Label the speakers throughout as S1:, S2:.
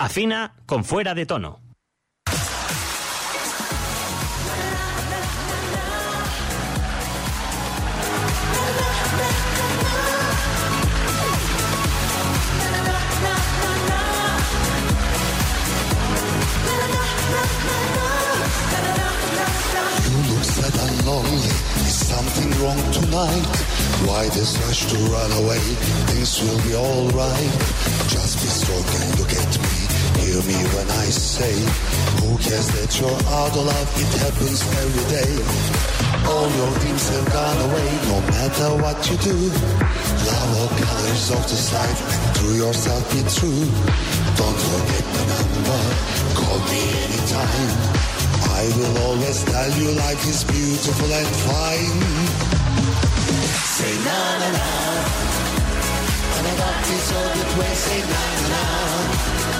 S1: Afina con fuera de tono.
S2: Is something wrong tonight? Why this rush to run away? Things will be alright. Just be strong and look at me. Hear me when I say, Who cares that you're out of love? It happens every day. All your dreams have gone away, no matter what you do. Love all colors of the sight, and to yourself be true. Don't forget the number, call me anytime. I will always tell you life is beautiful and fine. Say na na na. And I got this all the way, say na na na.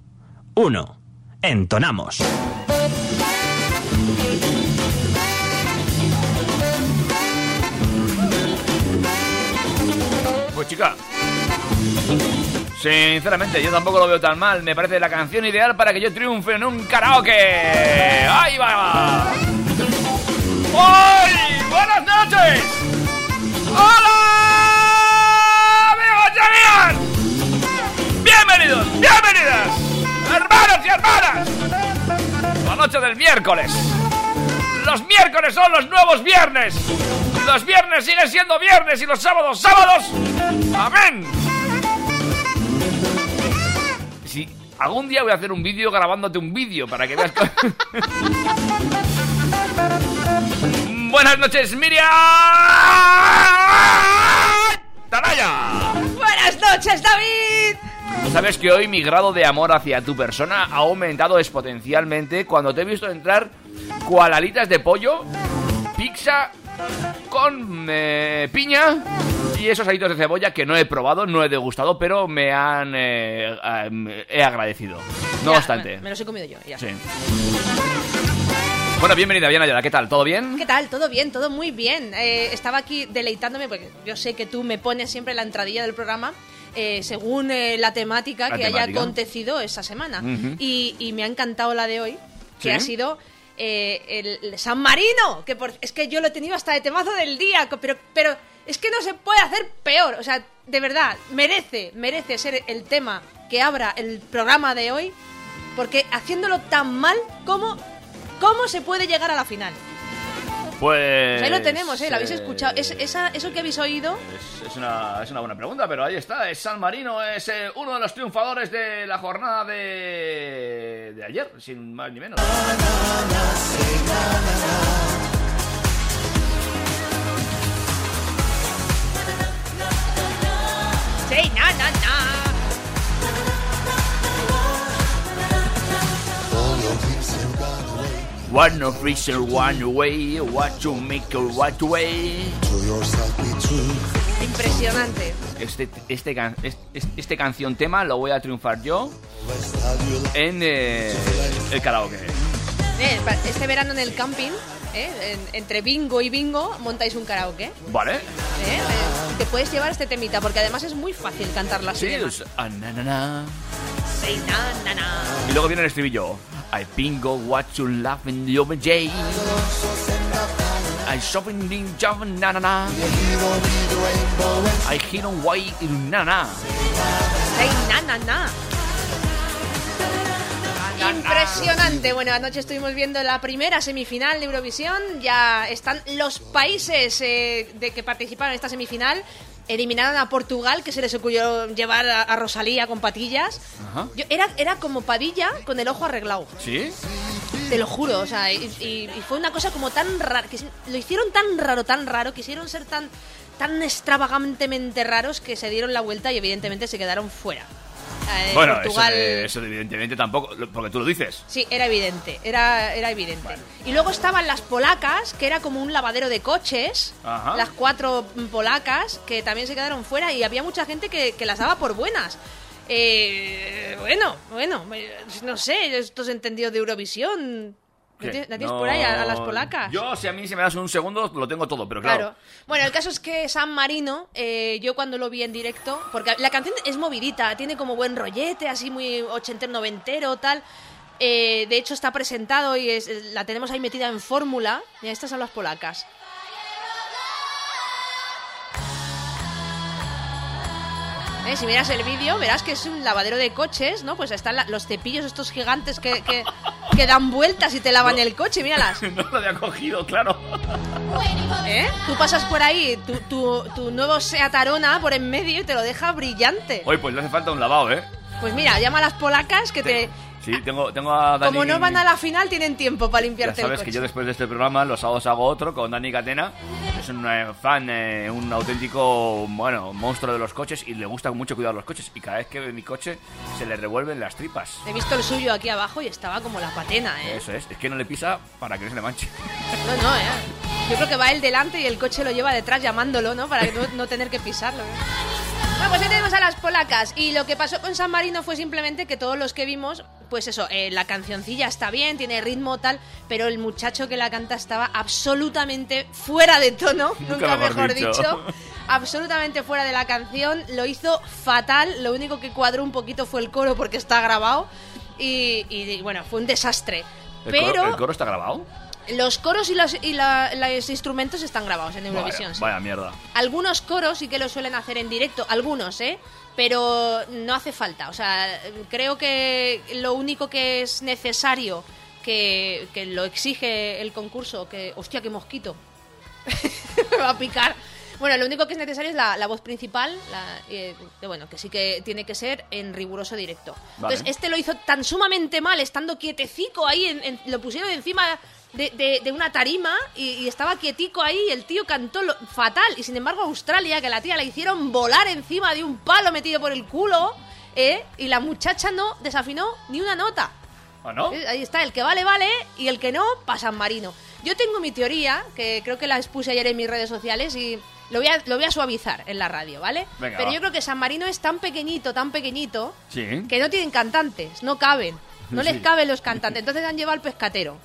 S1: uno. Entonamos.
S3: Pues chica. Sinceramente, yo tampoco lo veo tan mal. Me parece la canción ideal para que yo triunfe en un karaoke. ¡Ahí va! ¡Hoy! ¡Buenas noches! ¡Hola! ¡Amigos y amigas! ¡Bienvenidos! ¡Bienvenidas! ¡Hermanos y hermanas! La noche del miércoles. Los miércoles son los nuevos viernes. Los viernes siguen siendo viernes y los sábados, sábados. Amén. Si algún día voy a hacer un vídeo grabándote un vídeo para que veas. Buenas noches, Miriam. Taraya.
S4: Buenas noches, David.
S3: Sabes que hoy mi grado de amor hacia tu persona ha aumentado exponencialmente cuando te he visto entrar cual alitas de pollo, pizza con eh, piña y esos alitos de cebolla que no he probado, no he degustado, pero me han eh, eh, he agradecido. No
S4: Ya,
S3: obstante.
S4: Me, me los he comido yo. ya.
S3: Sí. Bueno, bienvenida, bien Ayala, ¿qué tal? ¿Todo bien?
S4: ¿Qué tal? ¿Todo bien? Todo muy bien. Eh, estaba aquí deleitándome porque yo sé que tú me pones siempre la entradilla del programa eh, según eh, la temática
S3: La
S4: que haya acontecido esa semana. Y, y me ha encantado la de hoy, que
S3: ¿Sí?
S4: ha sido eh, el, San Marino, que por- es que yo lo he tenido hasta de temazo del día, pero, pero es que no se puede hacer peor. O sea, de verdad, merece, merece ser el tema que abra el programa de hoy, porque haciéndolo tan mal como... ¿Cómo se puede llegar a la final?
S3: Pues...
S4: Pues ahí lo tenemos, ¿eh? ¿Lo habéis
S3: eh,
S4: escuchado? Es, esa, ¿Eso que habéis oído?
S3: Es, es una, es una buena pregunta, pero ahí está. Es San Marino, es eh, uno de los triunfadores de la jornada de, de ayer, sin más ni menos.
S4: Sí, na, na, na.
S3: One of reason, one way, what to make or what way.
S4: Impresionante.
S3: Este, este, can- este, este canción tema lo voy a triunfar yo en eh, el karaoke.
S4: Eh, este verano en el camping, ¿eh? En- entre bingo y bingo, montáis un karaoke.
S3: ¿Vale?
S4: Te puedes llevar este temita, porque además es muy fácil cantarla así.
S3: Sí, es- ah, na, na, na.
S4: Sí, na, na, na.
S3: Y luego viene el estribillo. I bingo what you love in the over J. I shopping in job na na na. I hit on white na na.
S4: Sí, na, na, na. Impresionante. Bueno, anoche estuvimos viendo la primera semifinal de Eurovisión. Ya están los países eh, de que participaron en esta semifinal. Eliminaron a Portugal, que se les ocurrió llevar a, a Rosalía con patillas.
S3: Ajá.
S4: Yo, era, era como Padilla con el ojo arreglado.
S3: ¿Sí?
S4: Te lo juro, o sea, y, y- y fue una cosa como tan rara, que lo hicieron tan raro, tan raro, quisieron ser tan, tan extravagantemente raros que se dieron la vuelta y evidentemente se quedaron fuera. Eh,
S3: Bueno, eso, evidentemente tampoco, porque tú lo dices.
S4: Sí, era evidente, era, era evidente. Y luego estaban las polacas, que era como un lavadero de coches,
S3: Ajá.
S4: las cuatro polacas, que también se quedaron fuera y había mucha gente que, que las daba por buenas. Eh, bueno, bueno, no sé, estos entendidos de Eurovisión. ¿La tienes,
S3: No,
S4: por ahí a, a las polacas?
S3: Yo, si a mí si me das un segundo, lo tengo todo, pero claro.
S4: Claro. Bueno, el caso es que San Marino, eh, yo cuando lo vi en directo, porque la canción es movidita, tiene como buen rollete, así muy ochentero, noventero, tal. Eh, de hecho está presentado y es- la tenemos ahí metida en fórmula. Mira, estas son las polacas. Eh, Si miras el vídeo, verás que es un lavadero de coches, ¿no? Pues están la- los cepillos estos gigantes que, que, que dan vueltas y te lavan el coche, míralas.
S3: No lo había cogido, claro.
S4: ¿Eh? Tú pasas por ahí, tu, tu, tu nuevo Seat Arona por en medio y te lo deja brillante.
S3: Hoy pues le hace falta un lavado, ¿eh?
S4: Pues mira, llama a las polacas que te...
S3: Sí, tengo, tengo a Dani...
S4: Como no van a la final, tienen tiempo para
S3: Ya
S4: limpiarte el
S3: sabes
S4: coche.
S3: que yo después de este programa los sábados hago otro con Dani Catena. Es un eh, fan, eh, un auténtico, bueno, monstruo de los coches y le gusta mucho cuidar los coches. Y cada vez que ve mi coche se le revuelven las tripas.
S4: He visto el suyo aquí abajo y estaba como la patena, ¿eh?
S3: Eso es, es que no le pisa para que no se le manche.
S4: No, no, ¿eh? Yo creo que va él delante y el coche lo lleva detrás llamándolo, ¿no? Para no tener que pisarlo. ¿eh? Bueno, pues ya tenemos a las polacas. Y lo que pasó con San Marino fue simplemente que todos los que vimos, pues eso, eh, la cancioncilla está bien, tiene ritmo tal, pero el muchacho que la canta estaba absolutamente fuera de tono,
S3: Nunca
S4: nunca
S3: mejor dicho.
S4: dicho. absolutamente fuera de la canción, lo hizo fatal, lo único que cuadró un poquito fue el coro porque está grabado. Y, y, bueno, fue un desastre.
S3: ¿El,
S4: Pero
S3: coro, el coro está grabado?
S4: los coros y los, y la- los instrumentos están grabados en Eurovisión.
S3: Vaya,
S4: sí.
S3: vaya mierda.
S4: Algunos coros sí que lo suelen hacer en directo, algunos, ¿eh? Pero no hace falta. O sea, creo que lo único que es necesario que, que lo exige el concurso, que... ¡Hostia, qué mosquito! Me va a picar. Bueno, lo único que es necesario es la, la voz principal, la- eh, que bueno, que sí que tiene que ser en riguroso directo.
S3: Vale.
S4: Entonces, este lo hizo tan sumamente mal, estando quietecico ahí, en- en- lo pusieron encima de, de- de una tarima y, y estaba quietico ahí, y el tío cantó lo- fatal. Y sin embargo, Australia, que la tía la hicieron volar encima de un palo metido por el culo, ¿eh? y la muchacha no desafinó ni una nota.
S3: ¿Ah, no?
S4: Eh, Ahí está, el que vale, vale, y el que no, pasa San Marino. Yo tengo mi teoría, que creo que la expuse ayer en mis redes sociales y lo voy a, lo voy a suavizar en la radio, ¿vale?
S3: Venga,
S4: Pero
S3: va.
S4: yo creo que San Marino es tan pequeñito, tan pequeñito,
S3: Sí.
S4: que no tienen cantantes, no caben. No les caben los cantantes. Entonces han llevado al pescatero.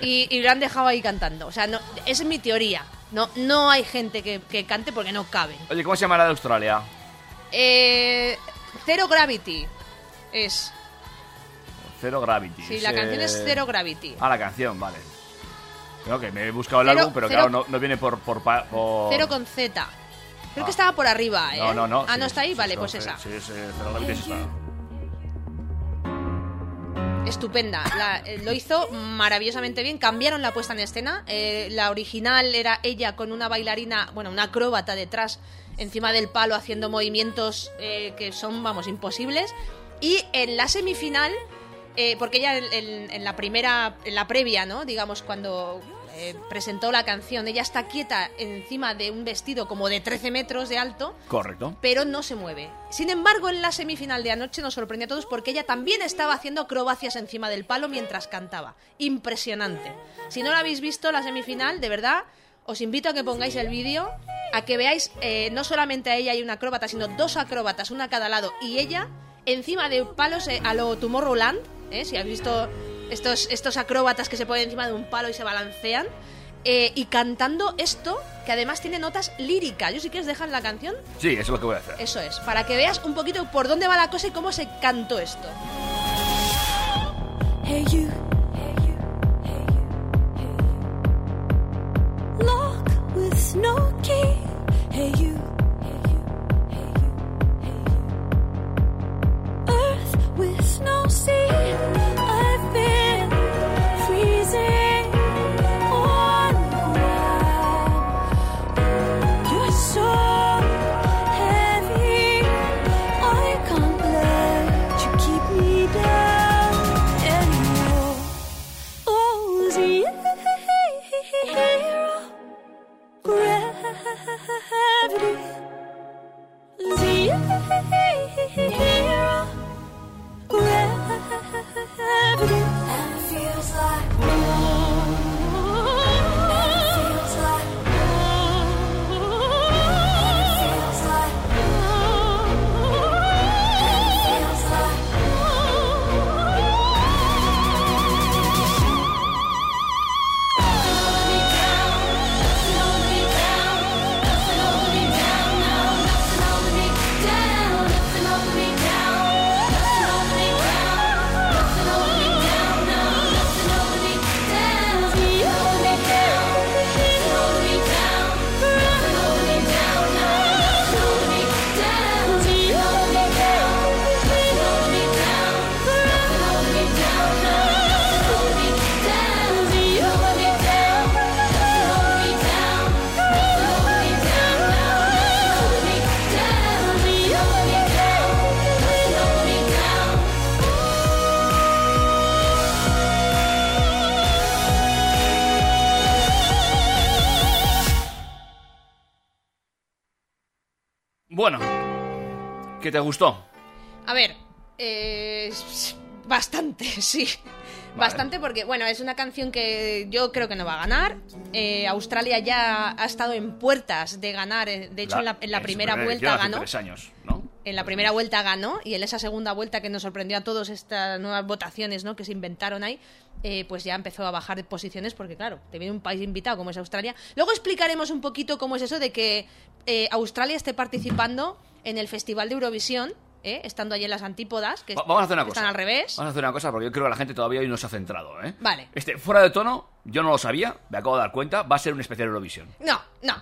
S4: Y, y lo han dejado ahí cantando. O sea, no, esa es mi teoría. No, no hay gente que, que cante porque no caben.
S3: Oye, ¿cómo se llama la de Australia?
S4: Eh, Zero Gravity es.
S3: Zero Gravity.
S4: Sí, la canción es Zero Gravity.
S3: Ah, la canción, vale. Creo que me he buscado el
S4: Cero-
S3: álbum, pero
S4: cero-
S3: claro, no, no viene por... por, por-
S4: Cero con Z. Creo
S3: Ah.
S4: que estaba por arriba, ¿eh?
S3: No, no, no.
S4: Ah,
S3: sí,
S4: ¿no está ahí?
S3: sí,
S4: vale,
S3: sí,
S4: pues esa.
S3: Sí, sí, Zero Gravity es esta.
S4: Estupenda. Eh, lo hizo maravillosamente bien. Cambiaron la puesta en escena. Eh, la original era ella con una bailarina, bueno, una acróbata detrás, encima del palo, haciendo movimientos eh, que son, vamos, imposibles. Y en la semifinal, porque ella en la primera, en la previa, ¿no? Digamos, cuando eh, presentó la canción, ella está quieta encima de un vestido como de 13 metros de alto.
S3: Correcto.
S4: pero no se mueve. Sin embargo, en la semifinal de anoche nos sorprendió a todos porque ella también estaba haciendo acrobacias encima del palo mientras cantaba. Impresionante. Si no la habéis visto la semifinal, de verdad, os invito a que pongáis el vídeo, a que veáis eh, no solamente a ella y una acróbata, sino dos acróbatas, una a cada lado, y ella encima de palos eh, a lo Tomorrowland, ¿eh? si habéis visto estos, estos acróbatas que se ponen encima de un palo y se balancean. eh, y cantando esto, que además tiene notas líricas. Yo si quieres dejar la canción,
S3: Sí, eso es lo que voy a hacer.
S4: eso es, para que veas un poquito por dónde va la cosa y cómo se cantó esto.
S5: Hey you, hey you, hey you, hey you. Lock with no key. Hey you, with no sea. I've been freezing
S3: Bueno, ¿qué te gustó?
S4: A ver, eh, bastante, sí. Bastante porque, bueno, es una canción que yo creo que no va a ganar. Eh, Australia ya ha estado en puertas de ganar. eh, De hecho, en la, en la primera
S3: primer-
S4: vuelta ganó.
S3: tres años, ¿no?
S4: En la primera vuelta ganó y en esa segunda vuelta que nos sorprendió a todos estas nuevas votaciones ¿no? que se inventaron ahí, eh, pues ya empezó a bajar de posiciones porque, claro, te viene un país invitado como es Australia. Luego explicaremos un poquito cómo es eso de que eh, Australia esté participando en el Festival de Eurovisión, ¿eh? estando allí en las antípodas, que
S3: Va- Vamos a hacer una
S4: están
S3: cosa.
S4: al revés.
S3: Vamos a hacer una cosa porque yo creo que la gente todavía hoy no se ha centrado, ¿eh?
S4: Vale.
S3: Este, fuera de tono, yo no lo sabía, me acabo de dar cuenta, va a ser un especial Eurovisión.
S4: No, no.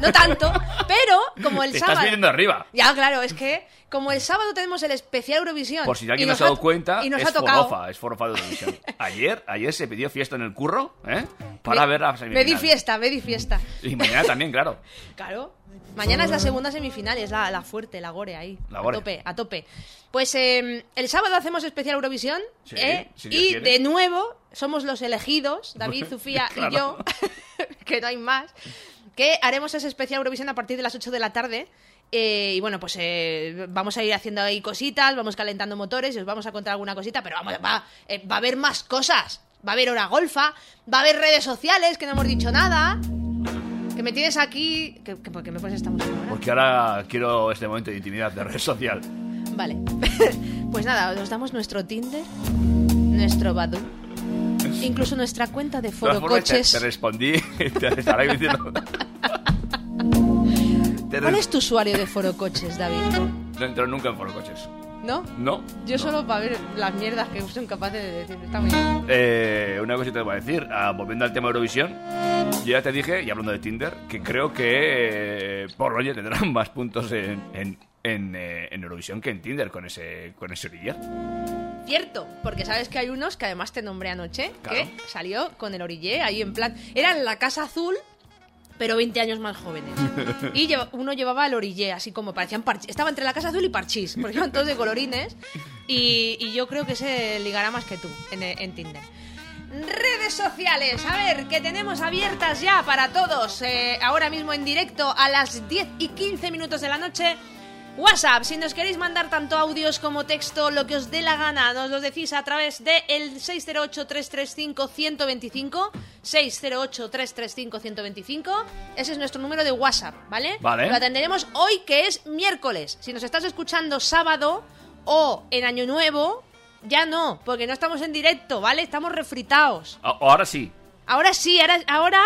S4: No tanto, pero como el
S3: Te
S4: sábado.
S3: estás viniendo arriba.
S4: Ya, claro, es que como el sábado tenemos el especial Eurovisión.
S3: Por si alguien no
S4: nos
S3: se ha dado cuenta,
S4: y nos
S3: es
S4: ha tocado.
S3: forofa, es forofa de Eurovisión. Ayer, ayer se pidió fiesta en el curro, ¿eh? Para
S4: Me-
S3: ver la
S4: Me
S3: semifinal.
S4: di fiesta, me di fiesta.
S3: Y mañana también, claro.
S4: Claro. Mañana es la segunda semifinal, es la, la fuerte, la gore ahí.
S3: La gore.
S4: A tope, a tope. Pues eh, el sábado hacemos especial Eurovisión.
S3: Sí,
S4: ¿eh?
S3: si
S4: y
S3: quiere.
S4: de nuevo somos los elegidos, David, Sofía
S3: Claro.
S4: y yo, que no hay más, que haremos ese especial Eurovisión a partir de las 8 de la tarde. Eh, y bueno, pues eh, vamos a ir haciendo ahí cositas, vamos calentando motores y os vamos a contar alguna cosita, pero vamos, va, eh, va a haber más cosas. Va a haber hora golfa, va a haber redes sociales, que no hemos dicho nada. Que me tienes aquí. ¿Qué, qué- por qué me pones esta música ahora?
S3: Porque ahora quiero este momento de intimidad de red social.
S4: Vale. pues nada, os damos nuestro Tinder, nuestro Badu, incluso nuestra cuenta de Foro
S3: formas, te,
S4: Coches.
S3: te respondí. Te
S4: ¿Cuál es tu usuario de Foro Coches, David?
S3: No entro nunca en foro coches.
S4: ¿No?
S3: No.
S4: Yo
S3: no.
S4: solo para ver las mierdas que son capaces de decir. Está muy bien.
S3: Eh, una cosita te voy a decir, ah, volviendo al tema Eurovisión, yo ya te dije, y hablando de Tinder, que creo que eh, por rollo tendrán más puntos en, en, en, eh, en Eurovisión que en Tinder con ese con ese oriller.
S4: Cierto, porque sabes que hay unos que además te nombré anoche,
S3: Claro.
S4: que salió con el orillé ahí en plan. Era en la Casa Azul, pero 20 años más jóvenes. Y lleva- uno llevaba el orillé, así como parecían parchís. Estaba entre la Casa Azul y parchís, porque iban todos de colorines. Y, y yo creo que se ligará más que tú en, en Tinder. Redes sociales, a ver, que tenemos abiertas ya para todos, eh, ahora mismo en directo a las 10 y 15 minutos de la noche. WhatsApp, si nos queréis mandar tanto audios como texto, lo que os dé la gana, nos lo decís a través de el 608-335-125, 608-335-125, ese es nuestro número de WhatsApp, ¿vale?
S3: Vale.
S4: Lo atenderemos hoy que es miércoles. Si nos estás escuchando sábado o en Año Nuevo, ya no, porque no estamos en directo, ¿vale? Estamos refritados.
S3: A- Ahora sí.
S4: Ahora sí, ahora, ahora,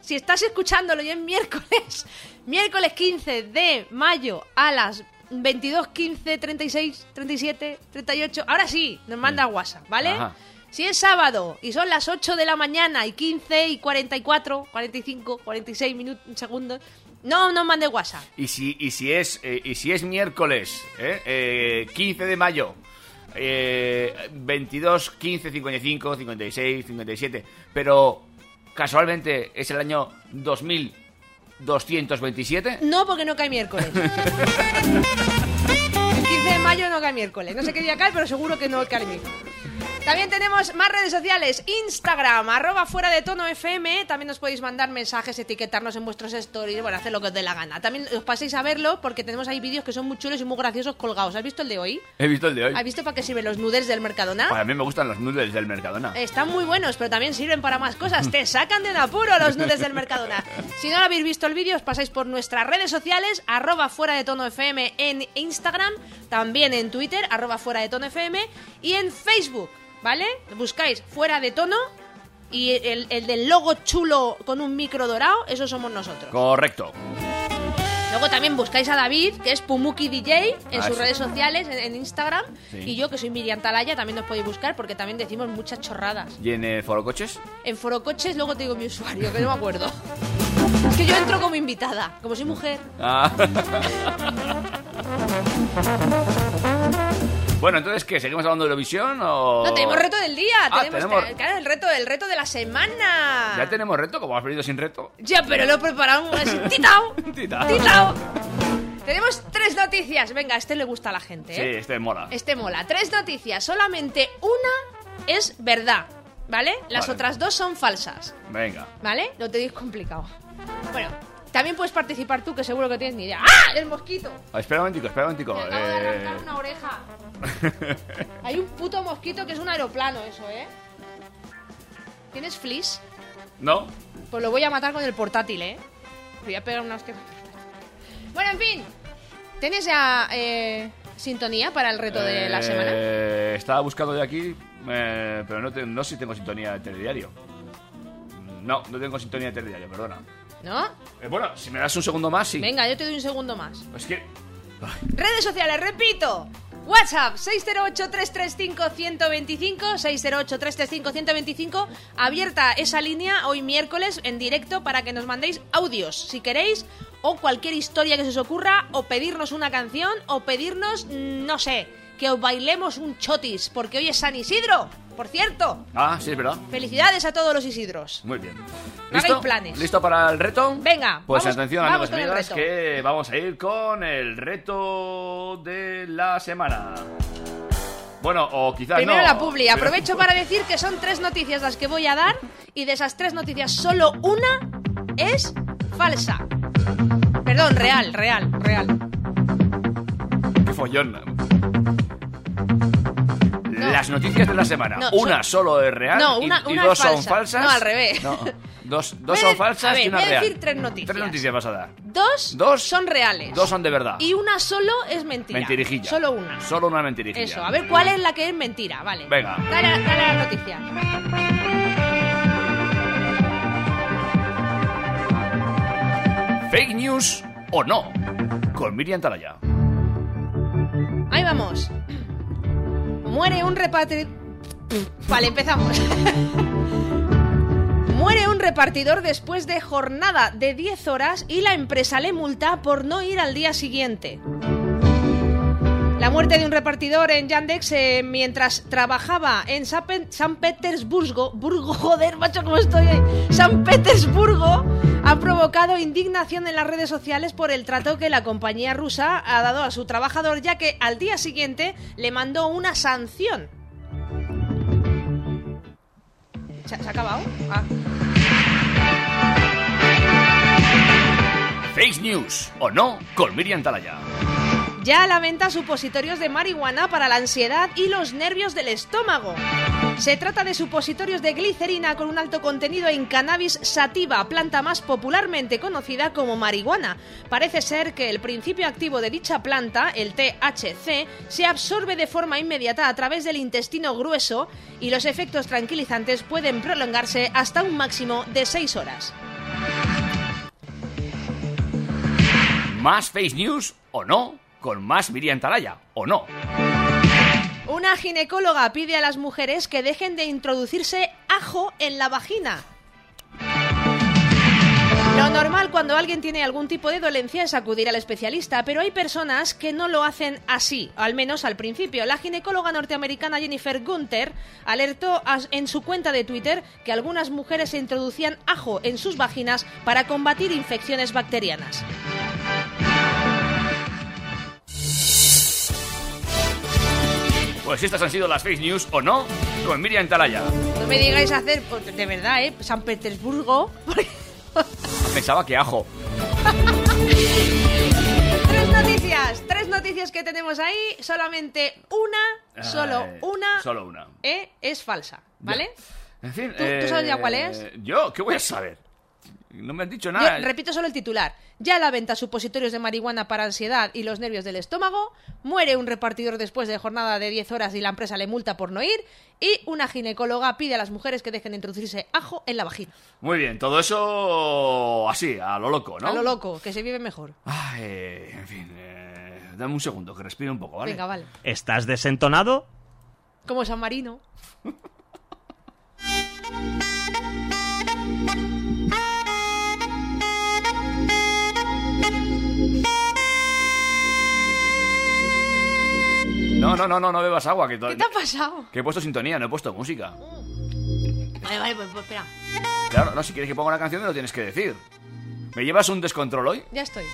S4: si estás escuchándolo ya es miércoles, miércoles 15 de mayo a las 22, 15, 36, 37, 38, ahora sí, nos manda WhatsApp, ¿vale?
S3: Ajá.
S4: Si es sábado y son las 8 de la mañana y 15 y 44, 45, 46 minutos, segundos, no nos mande WhatsApp.
S3: Y si, y si es eh, y si es miércoles, ¿eh? Eh, 15 de mayo, eh, 22, 15, 55, 56, 57, pero casualmente es el año 2227.
S4: No, porque no cae miércoles. El 15 de mayo no cae miércoles. No sé qué día cae, pero seguro que no cae miércoles. También tenemos más redes sociales. Instagram, arroba fuera de tono FM. También nos podéis mandar mensajes, etiquetarnos en vuestros stories. Bueno, hacer lo que os dé la gana. También os paséis a verlo porque tenemos ahí vídeos que son muy chulos y muy graciosos colgados. ¿Has visto el de hoy?
S3: He visto el de hoy.
S4: ¿Has visto para qué sirven los noodles del Mercadona?
S3: Para mí me gustan los noodles del Mercadona.
S4: Están muy buenos, pero también sirven para más cosas. Te sacan de un apuro los nudes del Mercadona. Si no lo habéis visto el vídeo, os pasáis por nuestras redes sociales, arroba fuera de tono FM en Instagram, también en Twitter, arroba fuera de tono FM, y en Facebook, ¿vale? Buscáis fuera de tono y el, el del logo chulo con un micro dorado, eso somos nosotros.
S3: Correcto.
S4: Luego también buscáis a David, que es Pumuki DJ, en
S3: Ah,
S4: sus
S3: sí.
S4: redes sociales, en, en Instagram,
S3: Sí.
S4: y yo, que soy Miriam Talaya, también nos podéis buscar porque también decimos muchas chorradas.
S3: ¿Y en eh, Foro Coches?
S4: En Forocoches luego te digo mi usuario, que no me acuerdo. Es que yo entro como invitada, como soy mujer.
S3: Ah. bueno, entonces, ¿qué? ¿Seguimos hablando de Eurovisión o...?
S4: No, tenemos reto del día.
S3: Ah,
S4: tenemos,
S3: tenemos-
S4: Claro, el reto, el reto de la semana.
S3: ¿Ya tenemos reto? ¿Cómo has venido sin reto?
S4: Ya, pero lo he preparado así, titao.
S3: Titao.
S4: Titao. Tenemos tres noticias. Venga, este le gusta a la gente,
S3: Sí,
S4: ¿eh?
S3: este mola.
S4: Este mola. Tres noticias. Solamente una es verdad, ¿vale? Las
S3: Vale.
S4: otras dos son falsas.
S3: Venga.
S4: ¿Vale? Lo tenéis complicado. Bueno, También puedes participar tú, que seguro que tienes ni idea. ¡Ah! ¡El mosquito!
S3: Ah, espera un momentico, espera un momentico.
S4: Me acabo de
S3: eh,
S4: arrancar una oreja. Hay un puto mosquito que es un aeroplano, eso, ¿eh? ¿Tienes fleece?
S3: No,
S4: Pues lo voy a matar con el portátil, ¿eh? Voy a pegar una hostia. Bueno, en fin. ¿Tienes ya eh, sintonía para el reto de la
S3: Eh,
S4: semana?
S3: Estaba buscando de aquí, eh, pero no, te- no sé si tengo sintonía de telediario. No, no tengo sintonía de telediario, perdona.
S4: ¿No?
S3: Eh, bueno, si me das un segundo más, sí.
S4: Venga, yo te doy un segundo más.
S3: Es que...
S4: Redes sociales, repito. WhatsApp 608-335-125, 608-335-125. Abierta esa línea hoy miércoles en directo para que nos mandéis audios, si queréis, o cualquier historia que se os ocurra, o pedirnos una canción, o pedirnos, mm, no sé, que os bailemos un chotis, porque hoy es San Isidro, por cierto.
S3: Ah, sí, es verdad.
S4: Felicidades a todos los Isidros.
S3: Muy bien.
S4: No hagáis planes.
S3: ¿Listo para el reto?
S4: Venga,
S3: Pues
S4: vamos-
S3: atención,
S4: vamos
S3: amigos
S4: reto.
S3: que vamos a ir con el reto de la semana. Bueno, o quizás
S4: Primero
S3: no.
S4: la publi.
S3: pero-
S4: Aprovecho para decir que son tres noticias las que voy a dar y de esas tres noticias solo una es falsa. Perdón, real, real, real.
S3: Qué follón. Las noticias de la semana.
S4: No,
S3: una
S4: son-
S3: solo es real
S4: No,
S3: y-
S4: una-
S3: y,
S4: una
S3: dos son
S4: falsa.
S3: falsas.
S4: No, al revés.
S3: No, dos dos
S4: a
S3: son falsas
S4: a ver,
S3: y una
S4: voy a
S3: real.
S4: decir tres noticias.
S3: Tres noticias vas a dar.
S4: Dos,
S3: Dos
S4: son reales.
S3: Dos son de verdad.
S4: Y una solo es mentira.
S3: Mentirijilla.
S4: Solo una.
S3: Solo una mentirijilla.
S4: Eso, a ver cuál es la que es mentira, vale.
S3: Venga.
S4: Dale, a- dale a la noticia.
S3: Fake news o no. Con Miriam Talaya.
S4: Ahí vamos. Muere un repartidor. Vale, empezamos. Muere un repartidor después de jornada de 10 horas y la empresa le multa por no ir al día siguiente. La muerte de un repartidor en Yandex eh, mientras trabajaba en San, Pe- San Petersburgo, Burgo, joder, macho, cómo estoy hoy, San Petersburgo, ha provocado indignación en las redes sociales por el trato que la compañía rusa ha dado a su trabajador, ya que al día siguiente le mandó una sanción. ¿Se, ha acabado? Ah.
S3: Fake news o no. Con Miriam Talaya.
S4: Ya a la venta supositorios de marihuana para la ansiedad y los nervios del estómago. Se trata de supositorios de glicerina con un alto contenido en cannabis sativa, planta más popularmente conocida como marihuana. Parece ser que el principio activo de dicha planta, el THC, se absorbe de forma inmediata a través del intestino grueso y los efectos tranquilizantes pueden prolongarse hasta un máximo de 6 horas.
S3: Más fake news o no. Con más Miriam Talaya o no.
S4: Una ginecóloga pide a las mujeres que dejen de introducirse ajo en la vagina. Lo normal cuando alguien tiene algún tipo de dolencia es acudir al especialista, pero hay personas que no lo hacen así, al menos al principio. La ginecóloga norteamericana Jennifer Gunther alertó en su cuenta de Twitter que algunas mujeres introducían ajo en sus vaginas para combatir infecciones bacterianas.
S3: Pues estas han sido las fake news o no. Con Miriam Talaya.
S4: No me digáis hacer, de verdad, ¿eh? San Petersburgo.
S3: Pensaba que ajo.
S4: Tres noticias, tres noticias que tenemos ahí, solamente una, solo una,
S3: Solo una.
S4: eh, es falsa, ¿vale?
S3: En fin.
S4: ¿Tú- tú sabes ya cuál es?
S3: eh, Yo, ¿qué voy a saber? No me han dicho
S4: Yo
S3: nada.
S4: repito solo el titular. Ya la venta supositorios de marihuana para ansiedad y los nervios del estómago, muere un repartidor después de jornada de 10 horas y la empresa le multa por no ir, y una ginecóloga pide a las mujeres que dejen de introducirse ajo en la vagina.
S3: Muy bien, todo eso así, a lo loco, ¿no?
S4: A lo loco, que se vive mejor.
S3: Ay, en fin, eh, dame un segundo, que respire un poco, ¿vale?
S4: Venga, vale.
S1: ¿Estás desentonado?
S4: Como San Marino.
S3: No, no, no, no, no bebas agua, que,
S4: ¿Qué te ha pasado?
S3: que he puesto sintonía, no he puesto música.
S4: Vale, vale, pues, pues espera.
S3: Claro, no, si quieres que ponga una canción me lo tienes que decir. ¿Me llevas un descontrol hoy?
S4: Ya estoy.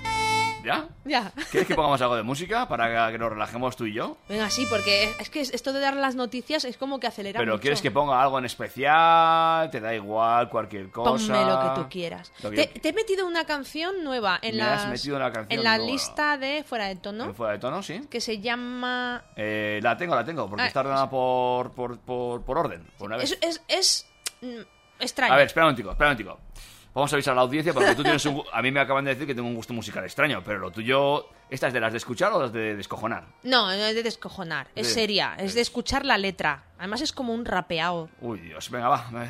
S3: ¿Ya?
S4: Ya.
S3: ¿Quieres que pongamos algo de música para que nos relajemos tú y yo?
S4: Venga, sí, porque es que esto de dar las noticias es como que acelera
S3: Pero
S4: mucho.
S3: ¿quieres que ponga algo en especial? ¿Te da igual cualquier cosa?
S4: Ponme lo que tú quieras.
S3: Que
S4: Te,
S3: yo-
S4: te he metido una canción nueva en,
S3: Me
S4: las-
S3: has metido una canción
S4: en la
S3: nueva.
S4: lista de Fuera de Tono,
S3: ¿En ¿Fuera de tono, sí?
S4: que se llama...
S3: Eh, la tengo, la tengo, porque
S4: Ah,
S3: está ordenada por, por, por, por orden. Por una vez.
S4: Es, es, es mm, extraño.
S3: A ver, espera un momentico, espera un momentico. Vamos a avisar a la audiencia porque tú tienes un... A mí me acaban de decir que tengo un gusto musical extraño, pero lo tuyo... ¿Esta es de las de escuchar o las de descojonar?
S4: No, no es de descojonar, es seria, es de escuchar la letra. Además es como un rapeado.
S3: Uy, Dios, venga, va, a ver.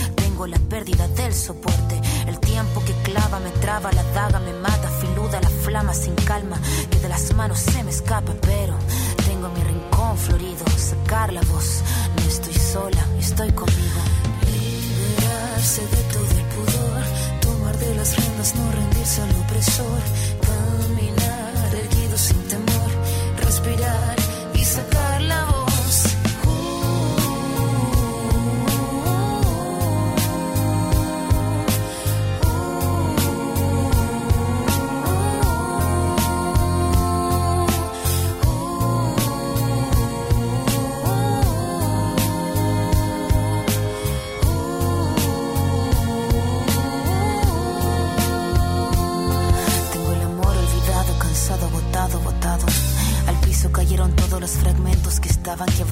S6: La pérdida del soporte, el tiempo que clava me traba, la daga me mata, filuda la flama sin calma, que de las manos se me escapa, pero tengo mi rincón florido, sacar la voz, no estoy sola, estoy conmigo. Liberarse de todo el pudor, tomar de las riendas, no rendirse al opresor,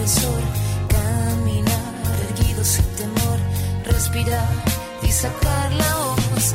S6: opresor. Caminar erguido sin temor, respirar y sacar la voz.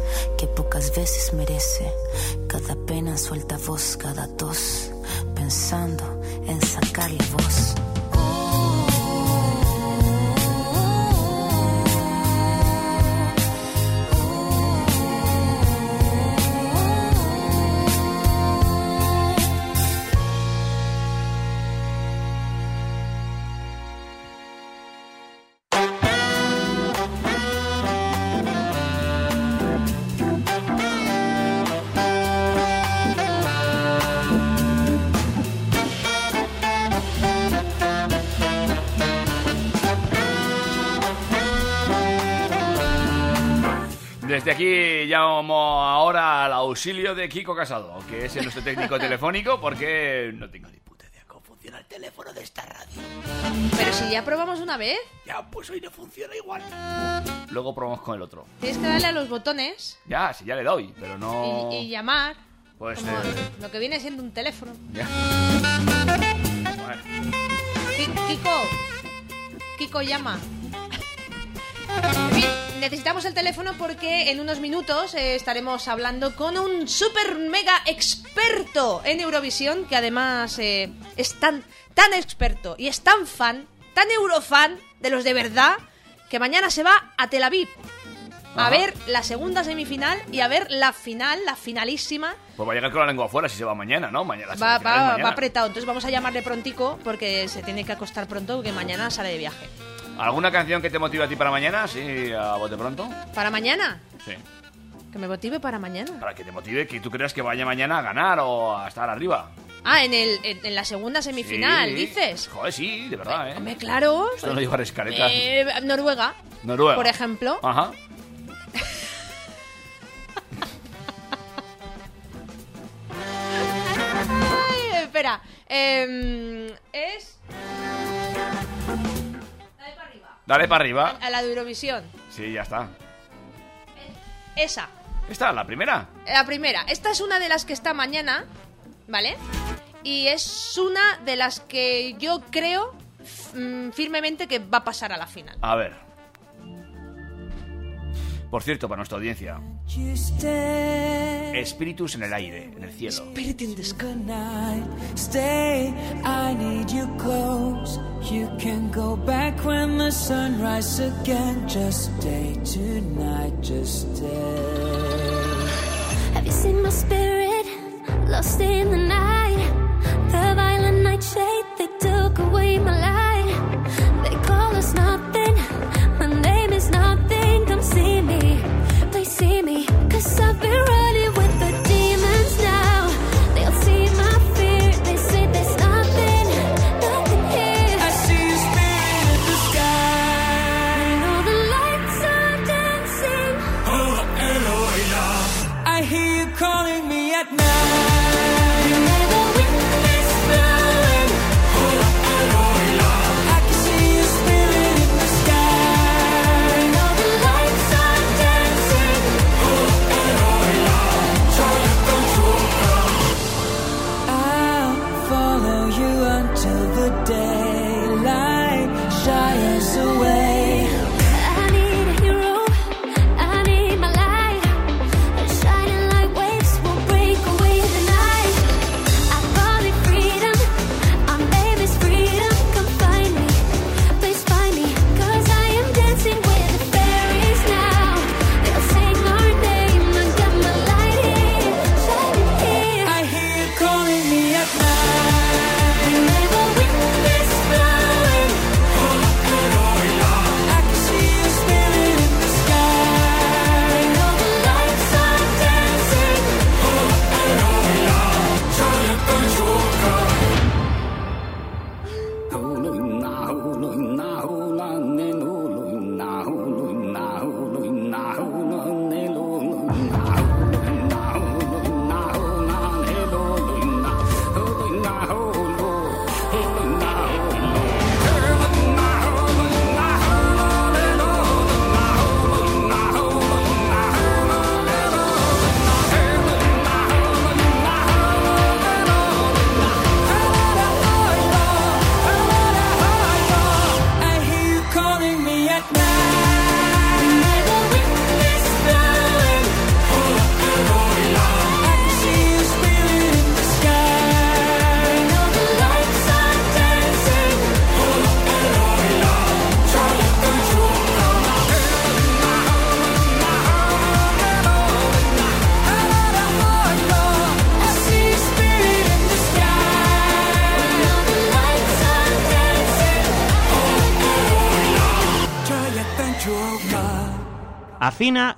S6: que pocas veces merece. Cada pena suelta voz, cada tos, pensando en sacar la voz.
S3: Auxilio de Kiko Casado, que es nuestro técnico telefónico, porque no tengo ni puta idea cómo funciona el teléfono de esta radio.
S4: Pero si ya probamos una vez,
S3: Ya, pues hoy no funciona igual. Luego probamos con el otro.
S4: tienes que darle a los botones
S3: Ya, sí, ya le doy, pero no...
S4: y, y llamar.
S3: Pues,
S4: como
S3: eh,
S4: lo que viene siendo un teléfono.
S3: ya. Bueno,
S4: Kiko. Kiko llama. Necesitamos el teléfono porque en unos minutos eh, estaremos hablando con un super mega experto en Eurovisión que además eh, es tan, tan experto y es tan fan, tan eurofan de los de verdad que mañana se va a Tel Aviv a ver la segunda semifinal y a ver la final, la finalísima
S3: pues va a llegar con la lengua afuera si se va mañana, ¿no? Mañana.
S4: Va, va,
S3: mañana.
S4: va apretado, entonces vamos a llamarle prontico porque se tiene que acostar pronto porque mañana sale de viaje.
S3: ¿Alguna canción que te motive a ti para mañana? Sí, a bote pronto.
S4: ¿Para mañana?
S3: Sí.
S4: Que me motive para mañana.
S3: Para que te motive, que tú creas que vaya mañana a ganar o a estar arriba.
S4: Ah, en, el, en, en la segunda semifinal,
S3: Sí.
S4: dices.
S3: Joder, sí, de verdad, ¿eh?
S4: Hombre, claro.
S3: Esto no lo escaleta.
S4: Eh, Noruega,
S3: Noruega.
S4: por ejemplo.
S3: Ajá.
S4: Ay, espera. em, es. Dale para arriba. A la de Eurovisión.
S3: Sí, ya está.
S4: Esa.
S3: ¿Esta, la primera?
S4: La primera. Esta es una de las que está mañana, ¿vale? Y es una de las que yo creo mm, firmemente que va a pasar a la final.
S3: A ver. Por cierto, para nuestra audiencia, espíritus en el aire, en el cielo.
S4: Spirit in the sky.
S5: Stay, I need you close. You can go back when the sun rises again. Just stay tonight, just stay.
S7: Have you seen my spirit lost in the night? The violent nightshade, they took away my light. They call us nothing, my name is nothing. Come see me, see me. Cause I've been running with the demons now. They'll see my fear, they say there's nothing, nothing here.
S5: I see your spirit in the sky.
S7: And all the lights are dancing. oh,
S5: I hear you calling me at night.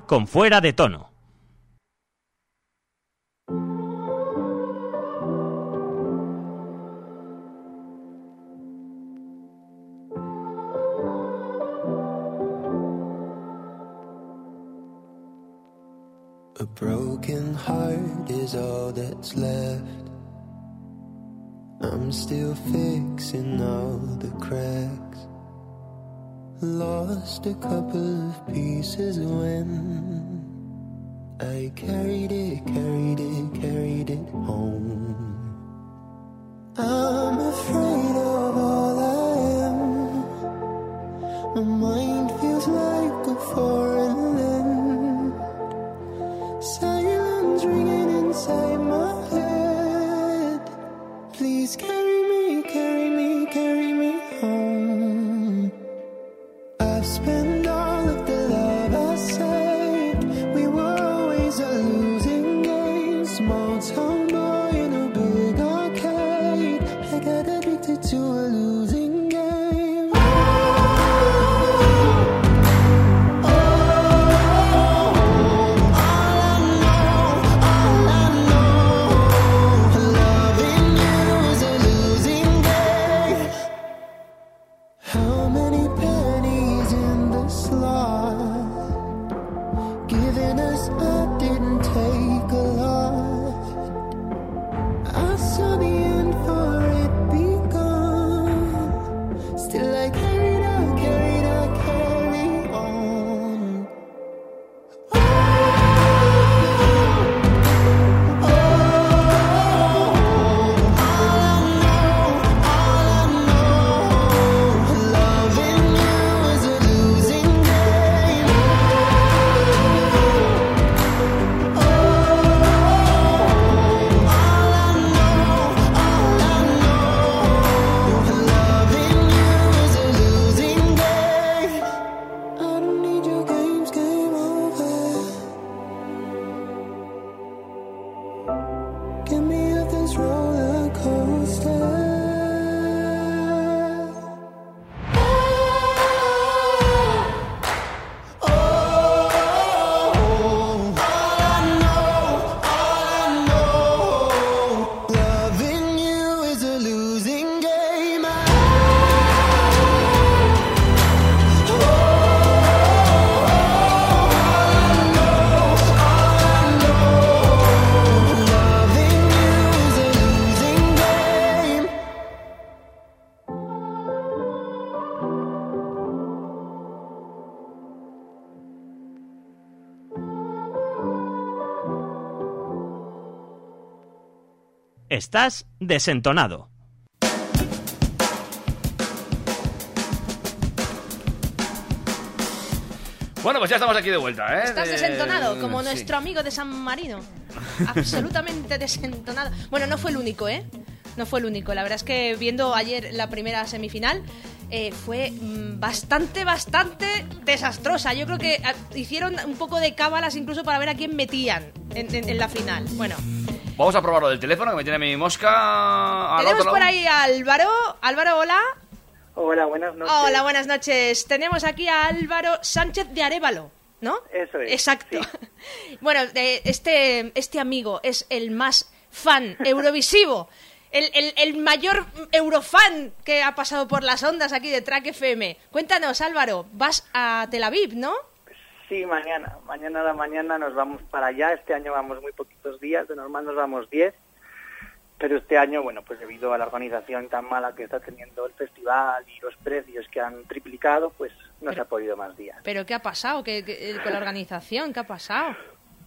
S1: Con fuera de tono.
S8: Lost a couple of pieces when I carried it, carried it, carried it home. I'm afraid of all
S1: Estás desentonado.
S3: Bueno, pues ya estamos aquí de vuelta, ¿eh?
S4: Estás
S3: De-
S4: desentonado, como
S3: sí.
S4: nuestro amigo de San Marino. Absolutamente desentonado. Bueno, no fue el único, ¿eh? No fue el único. La verdad es que viendo ayer la primera semifinal eh, fue mm, bastante, bastante desastrosa. Yo creo que ah, hicieron un poco de cábalas incluso para ver a quién metían en, en- en la final. Bueno,
S3: Vamos a probarlo del teléfono, que me tiene mi mosca al
S4: tenemos
S3: otro
S4: por ahí a Álvaro. Álvaro, hola.
S9: Hola, buenas noches.
S4: Hola, buenas noches. Tenemos aquí a Álvaro Sánchez de Arevalo, ¿no?
S9: Eso es,
S4: Exacto. Bueno, este, este amigo es el más fan eurovisivo. El, el- el mayor eurofan que ha pasado por las ondas aquí de Track FM. Cuéntanos, Álvaro, vas a Tel Aviv, ¿no?
S9: Sí, mañana. Mañana a la mañana nos vamos para allá. Este año vamos muy poquitos días. De normal nos vamos 10. Pero este año, bueno, pues debido a la organización tan mala que está teniendo el festival y los precios que han triplicado, pues no se ha podido más días.
S4: ¿Pero qué ha pasado ¿Qué, qué- eh, con la organización? ¿Qué ha pasado?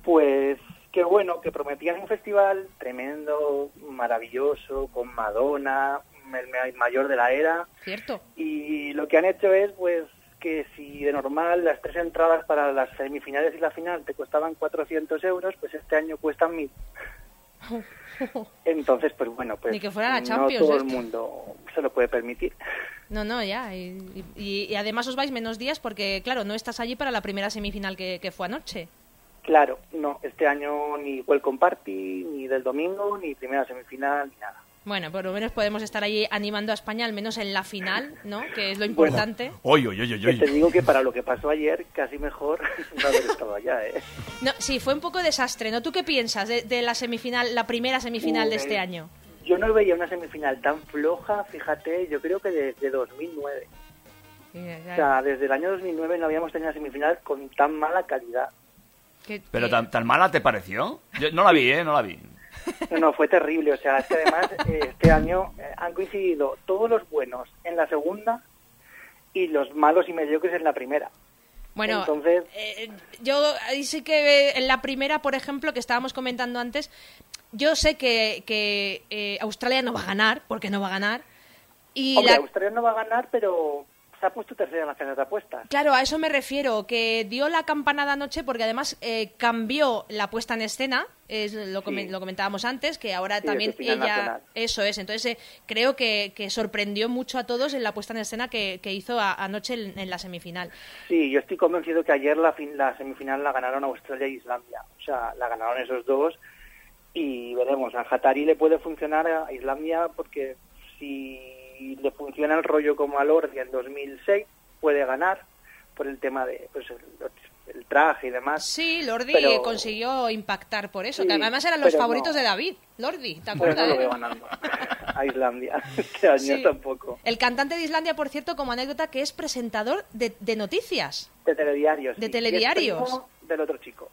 S9: Pues qué bueno, que prometían un festival tremendo, maravilloso, con Madonna, el ma- mayor de la era.
S4: ¿Cierto?
S9: Y lo que han hecho es, pues, que si de normal las tres entradas para las semifinales y la final te costaban 400 euros, pues este año cuestan 1000. Entonces, pues bueno, pues
S4: Ni que fuera la
S9: no
S4: Champions
S9: todo el mundo se lo puede permitir.
S4: No, no, ya. Y, y- y además os vais menos días porque, claro, no estás allí para la primera semifinal que, que fue anoche.
S9: Claro, no, este año ni Welcome Party, ni del domingo, ni primera semifinal, ni nada.
S4: Bueno, por lo menos podemos estar allí animando a España, al menos en la final, ¿no? Que es lo importante.
S3: Oy, oy, oy, oy,
S9: Que
S3: oy.
S9: te digo que para lo que pasó ayer, casi mejor no haber estado allá, ¿eh?
S4: No, sí, fue un poco desastre, ¿no? ¿Tú qué piensas de, de la semifinal, la primera semifinal de este año?
S9: Yo no veía una semifinal tan floja, fíjate, yo creo que desde 2009. O sea, desde el año 2009 no habíamos tenido una semifinal con tan mala calidad.
S3: ¿Pero tan, tan mala te pareció? Yo no la vi, ¿eh? No la vi.
S9: No, no, fue terrible. O sea, es que además eh, este año eh, han coincidido todos los buenos en la segunda y los malos y mediocres en la primera.
S4: Bueno,
S9: Entonces-
S4: eh, yo ahí sí que en la primera, por ejemplo, que estábamos comentando antes, yo sé que, que, eh, Australia no va a ganar, porque no va a ganar. Y
S9: Hombre,
S4: la-
S9: Australia no va a ganar, pero se ha puesto tercera en las casas de apuestas.
S4: Claro, a eso me refiero, que dio la campanada anoche porque además eh, cambió la puesta en escena, es lo,
S9: Sí.
S4: lo comentábamos antes, que ahora
S9: Sí,
S4: también ella...
S9: nacional.
S4: Eso es, entonces eh, creo que, que sorprendió mucho a todos en la puesta en escena que, que hizo a- anoche en, en la semifinal.
S9: Sí, yo estoy convencido que ayer la, fin- la semifinal la ganaron Australia e Islandia. O sea, la ganaron esos dos y veremos. A Hatari le puede funcionar a Islandia porque si le funciona el rollo como a Lordi en 2006, puede ganar por el tema de pues, el, el traje y demás.
S4: Sí, Lordi
S9: Pero-
S4: consiguió impactar por eso,
S9: Sí,
S4: que además eran los favoritos
S9: no.
S4: de David, Lordi, ¿te
S9: Pero no lo veo ganando a Islandia este año
S4: Sí.
S9: tampoco.
S4: El cantante de Islandia, por cierto, como anécdota, que es presentador de, de noticias.
S9: De telediarios.
S4: De
S9: sí.
S4: Telediarios.
S9: del otro chico.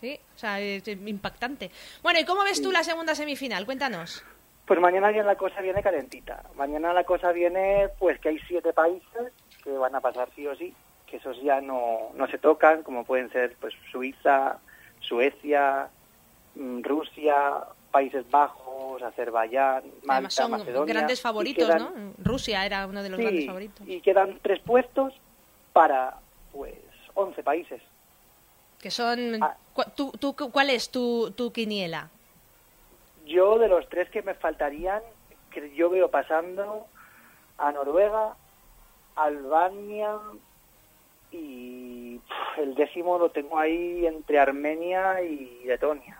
S4: Sí, o sea, es impactante. Bueno, ¿y cómo ves tú la segunda semifinal? Cuéntanos.
S9: Pues mañana ya la cosa viene calentita. Mañana la cosa viene, pues que hay siete países que van a pasar sí o sí, que esos ya no, no se tocan, como pueden ser pues Suiza, Suecia, mm, Rusia, Países Bajos, Azerbaiyán, Malta,
S4: Además son
S9: Macedonia.
S4: grandes favoritos,
S9: quedan-
S4: ¿no? Rusia era uno de los
S9: sí,
S4: grandes favoritos.
S9: y quedan tres puestos para, pues, 11 países.
S4: Que son...
S9: Ah.
S4: cu- tú- tú- ¿Cuál es tu, tu quiniela?
S9: Yo, de los tres que me faltarían, que yo veo pasando a Noruega, Albania y el décimo lo tengo ahí entre Armenia y Letonia.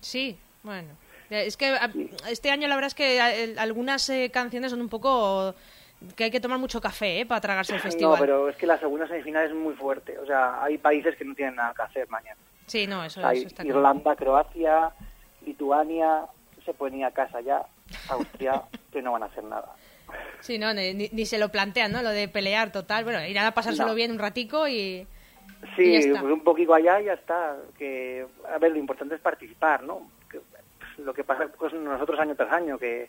S4: Sí, bueno. Eh, Es que a- este año la verdad es que eh, algunas eh, canciones son un poco... que hay que tomar mucho café, ¿eh? Para tragarse el festival.
S9: No, pero es que la segunda semifinal es muy fuerte. O sea, hay países que no tienen nada que hacer mañana.
S4: Sí, no, eso,
S9: Hay
S4: eso está claro.
S9: Irlanda, Croacia, Lituania, se pueden ir a casa ya. Austria, que no van a hacer nada.
S4: Sí, no, ni, ni- se lo plantean, ¿no? Lo de pelear total. Bueno, irán a pasárselo
S9: No.
S4: bien un ratico y... Y
S9: Sí,
S4: ya está.
S9: pues un poquito allá y ya está. Que, a ver, lo importante es participar, ¿no? Que, pues, lo que pasa con nosotros año tras año, que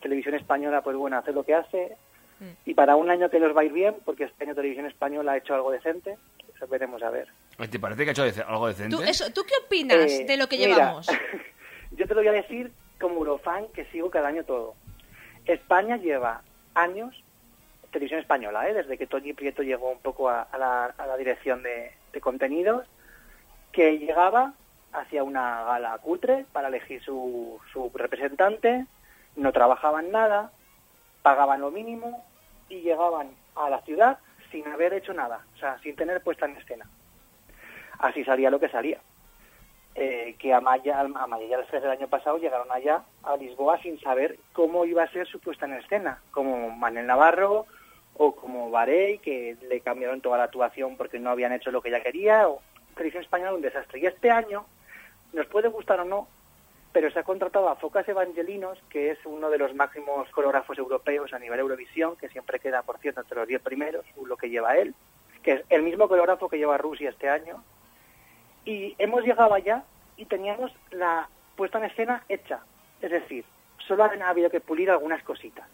S9: Televisión Española, pues bueno, hace lo que hace.
S4: Mm.
S9: Y para un año que nos va a ir bien, porque este año Televisión Española ha hecho algo decente, eso veremos a ver.
S3: ¿Te parece que ha hecho algo decente?
S4: ¿Tú, eso, ¿Tú qué opinas
S9: Eh,
S4: de lo que
S9: mira,
S4: llevamos?
S9: yo te lo voy a decir como Eurofan, que sigo cada año todo. España lleva años, televisión española, ¿eh? desde que Toñi Prieto llegó un poco a, la, a la dirección de, contenidos, que llegaba hacia una gala cutre para elegir su representante, no trabajaban nada, pagaban lo mínimo y llegaban a la ciudad sin haber hecho nada, o sea, sin tener puesta en escena. Así salía lo que salía eh, que Amaya, Amaya y Alfred el año pasado llegaron allá a Lisboa sin saber cómo iba a ser su puesta en escena, como Manel Navarro o como Varey, que le cambiaron toda la actuación porque no habían hecho lo que ella quería, o Televisión Española un desastre. Y este año, nos puede gustar o no, pero se ha contratado a Focas Evangelinos, que es uno de los máximos coreógrafos europeos a nivel Eurovisión, que siempre queda, por cierto, entre los 10 primeros, lo que lleva él, que es el mismo coreógrafo que lleva Rusia este año, y hemos llegado allá y teníamos la puesta en escena hecha. Es decir, solo ha habido que pulir algunas cositas.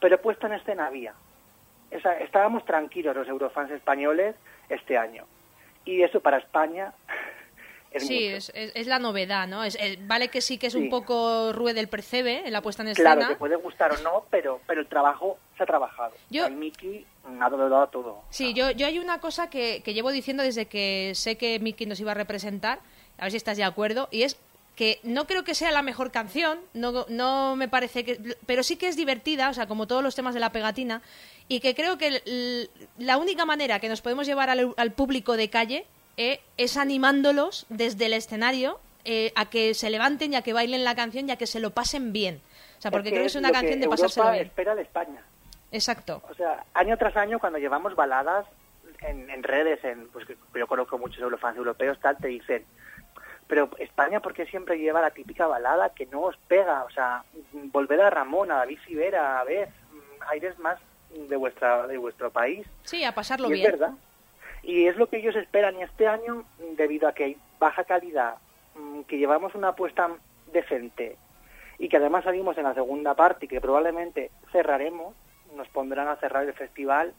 S9: Pero puesta en escena había. Estábamos tranquilos los eurofans españoles este año. Y eso para España es
S4: sí, es, es- es la novedad, ¿no? Es, es- vale que sí que es un poco ruede del percebe en la puesta en escena.
S9: Claro, que puede gustar o no, pero, pero el trabajo se ha trabajado.
S4: Yo-
S9: El Mickey ha dado todo.
S4: Sí, yo, yo hay una cosa que, que llevo diciendo desde que sé que Mickey nos iba a representar, a ver si estás de acuerdo, y es que no creo que sea la mejor canción, no, no me parece que... Pero sí que es divertida, o sea, como todos los temas de la pegatina, y que creo que la única manera que nos podemos llevar al, al público de calle eh, es animándolos desde el escenario eh, a que se levanten y a que bailen la canción y a que se lo pasen bien. O sea, porque creo que es una canción de
S9: Europa
S4: pasárselo bien.
S9: espera de España.
S4: Exacto.
S9: O sea, año tras año cuando llevamos baladas en, en redes, en pues yo conozco muchos eurofans europeos, tal, te dicen, pero España, ¿por qué siempre lleva la típica balada que no os pega? O sea, volver a Ramón, a David Sivera, a ver, mm, aires más de vuestra de vuestro país.
S4: Sí, a pasarlo
S9: y
S4: bien.
S9: es verdad. Y es lo que ellos esperan. Y este año, debido a que hay baja calidad, mm, que llevamos una apuesta decente y que además salimos en la segunda parte y que probablemente cerraremos, nos pondrán a cerrar el festival,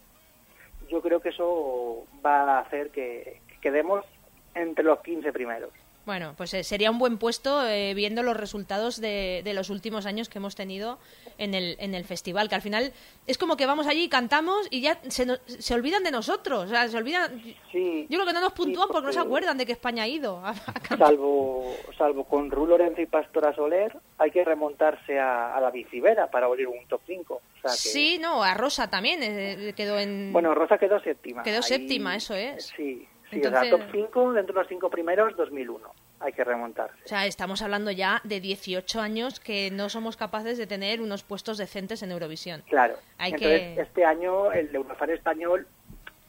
S9: yo creo que eso va a hacer que, que quedemos entre los 15 primeros.
S4: Bueno, pues eh, sería un buen puesto eh, viendo los resultados de, de los últimos años que hemos tenido en el, en el festival, que al final es como que vamos allí, cantamos y ya se, no- se olvidan de nosotros. O sea, se olvidan...
S9: Sí,
S4: Yo creo que no nos puntúan porque no se acuerdan de que España ha ido. a- a cantar.
S9: salvo, salvo con Ru Lorenzo y Pastora Soler, hay que remontarse a, a la bicibera para abrir un top 5. O sea que,
S4: Sí, no, a Rosa también eh, quedó en...
S9: Bueno, Rosa quedó séptima.
S4: Quedó
S9: Ahí-
S4: séptima, eso es.
S9: Sí, sí
S4: Entonces-
S9: o sea, top 5 dentro de los 5 primeros, 2001. Hay que remontarse.
S4: O sea, estamos hablando ya de 18 años que no somos capaces de tener unos puestos decentes en Eurovisión.
S9: Claro.
S4: Hay
S9: Entonces,
S4: que-
S9: este año, el Eurofan español,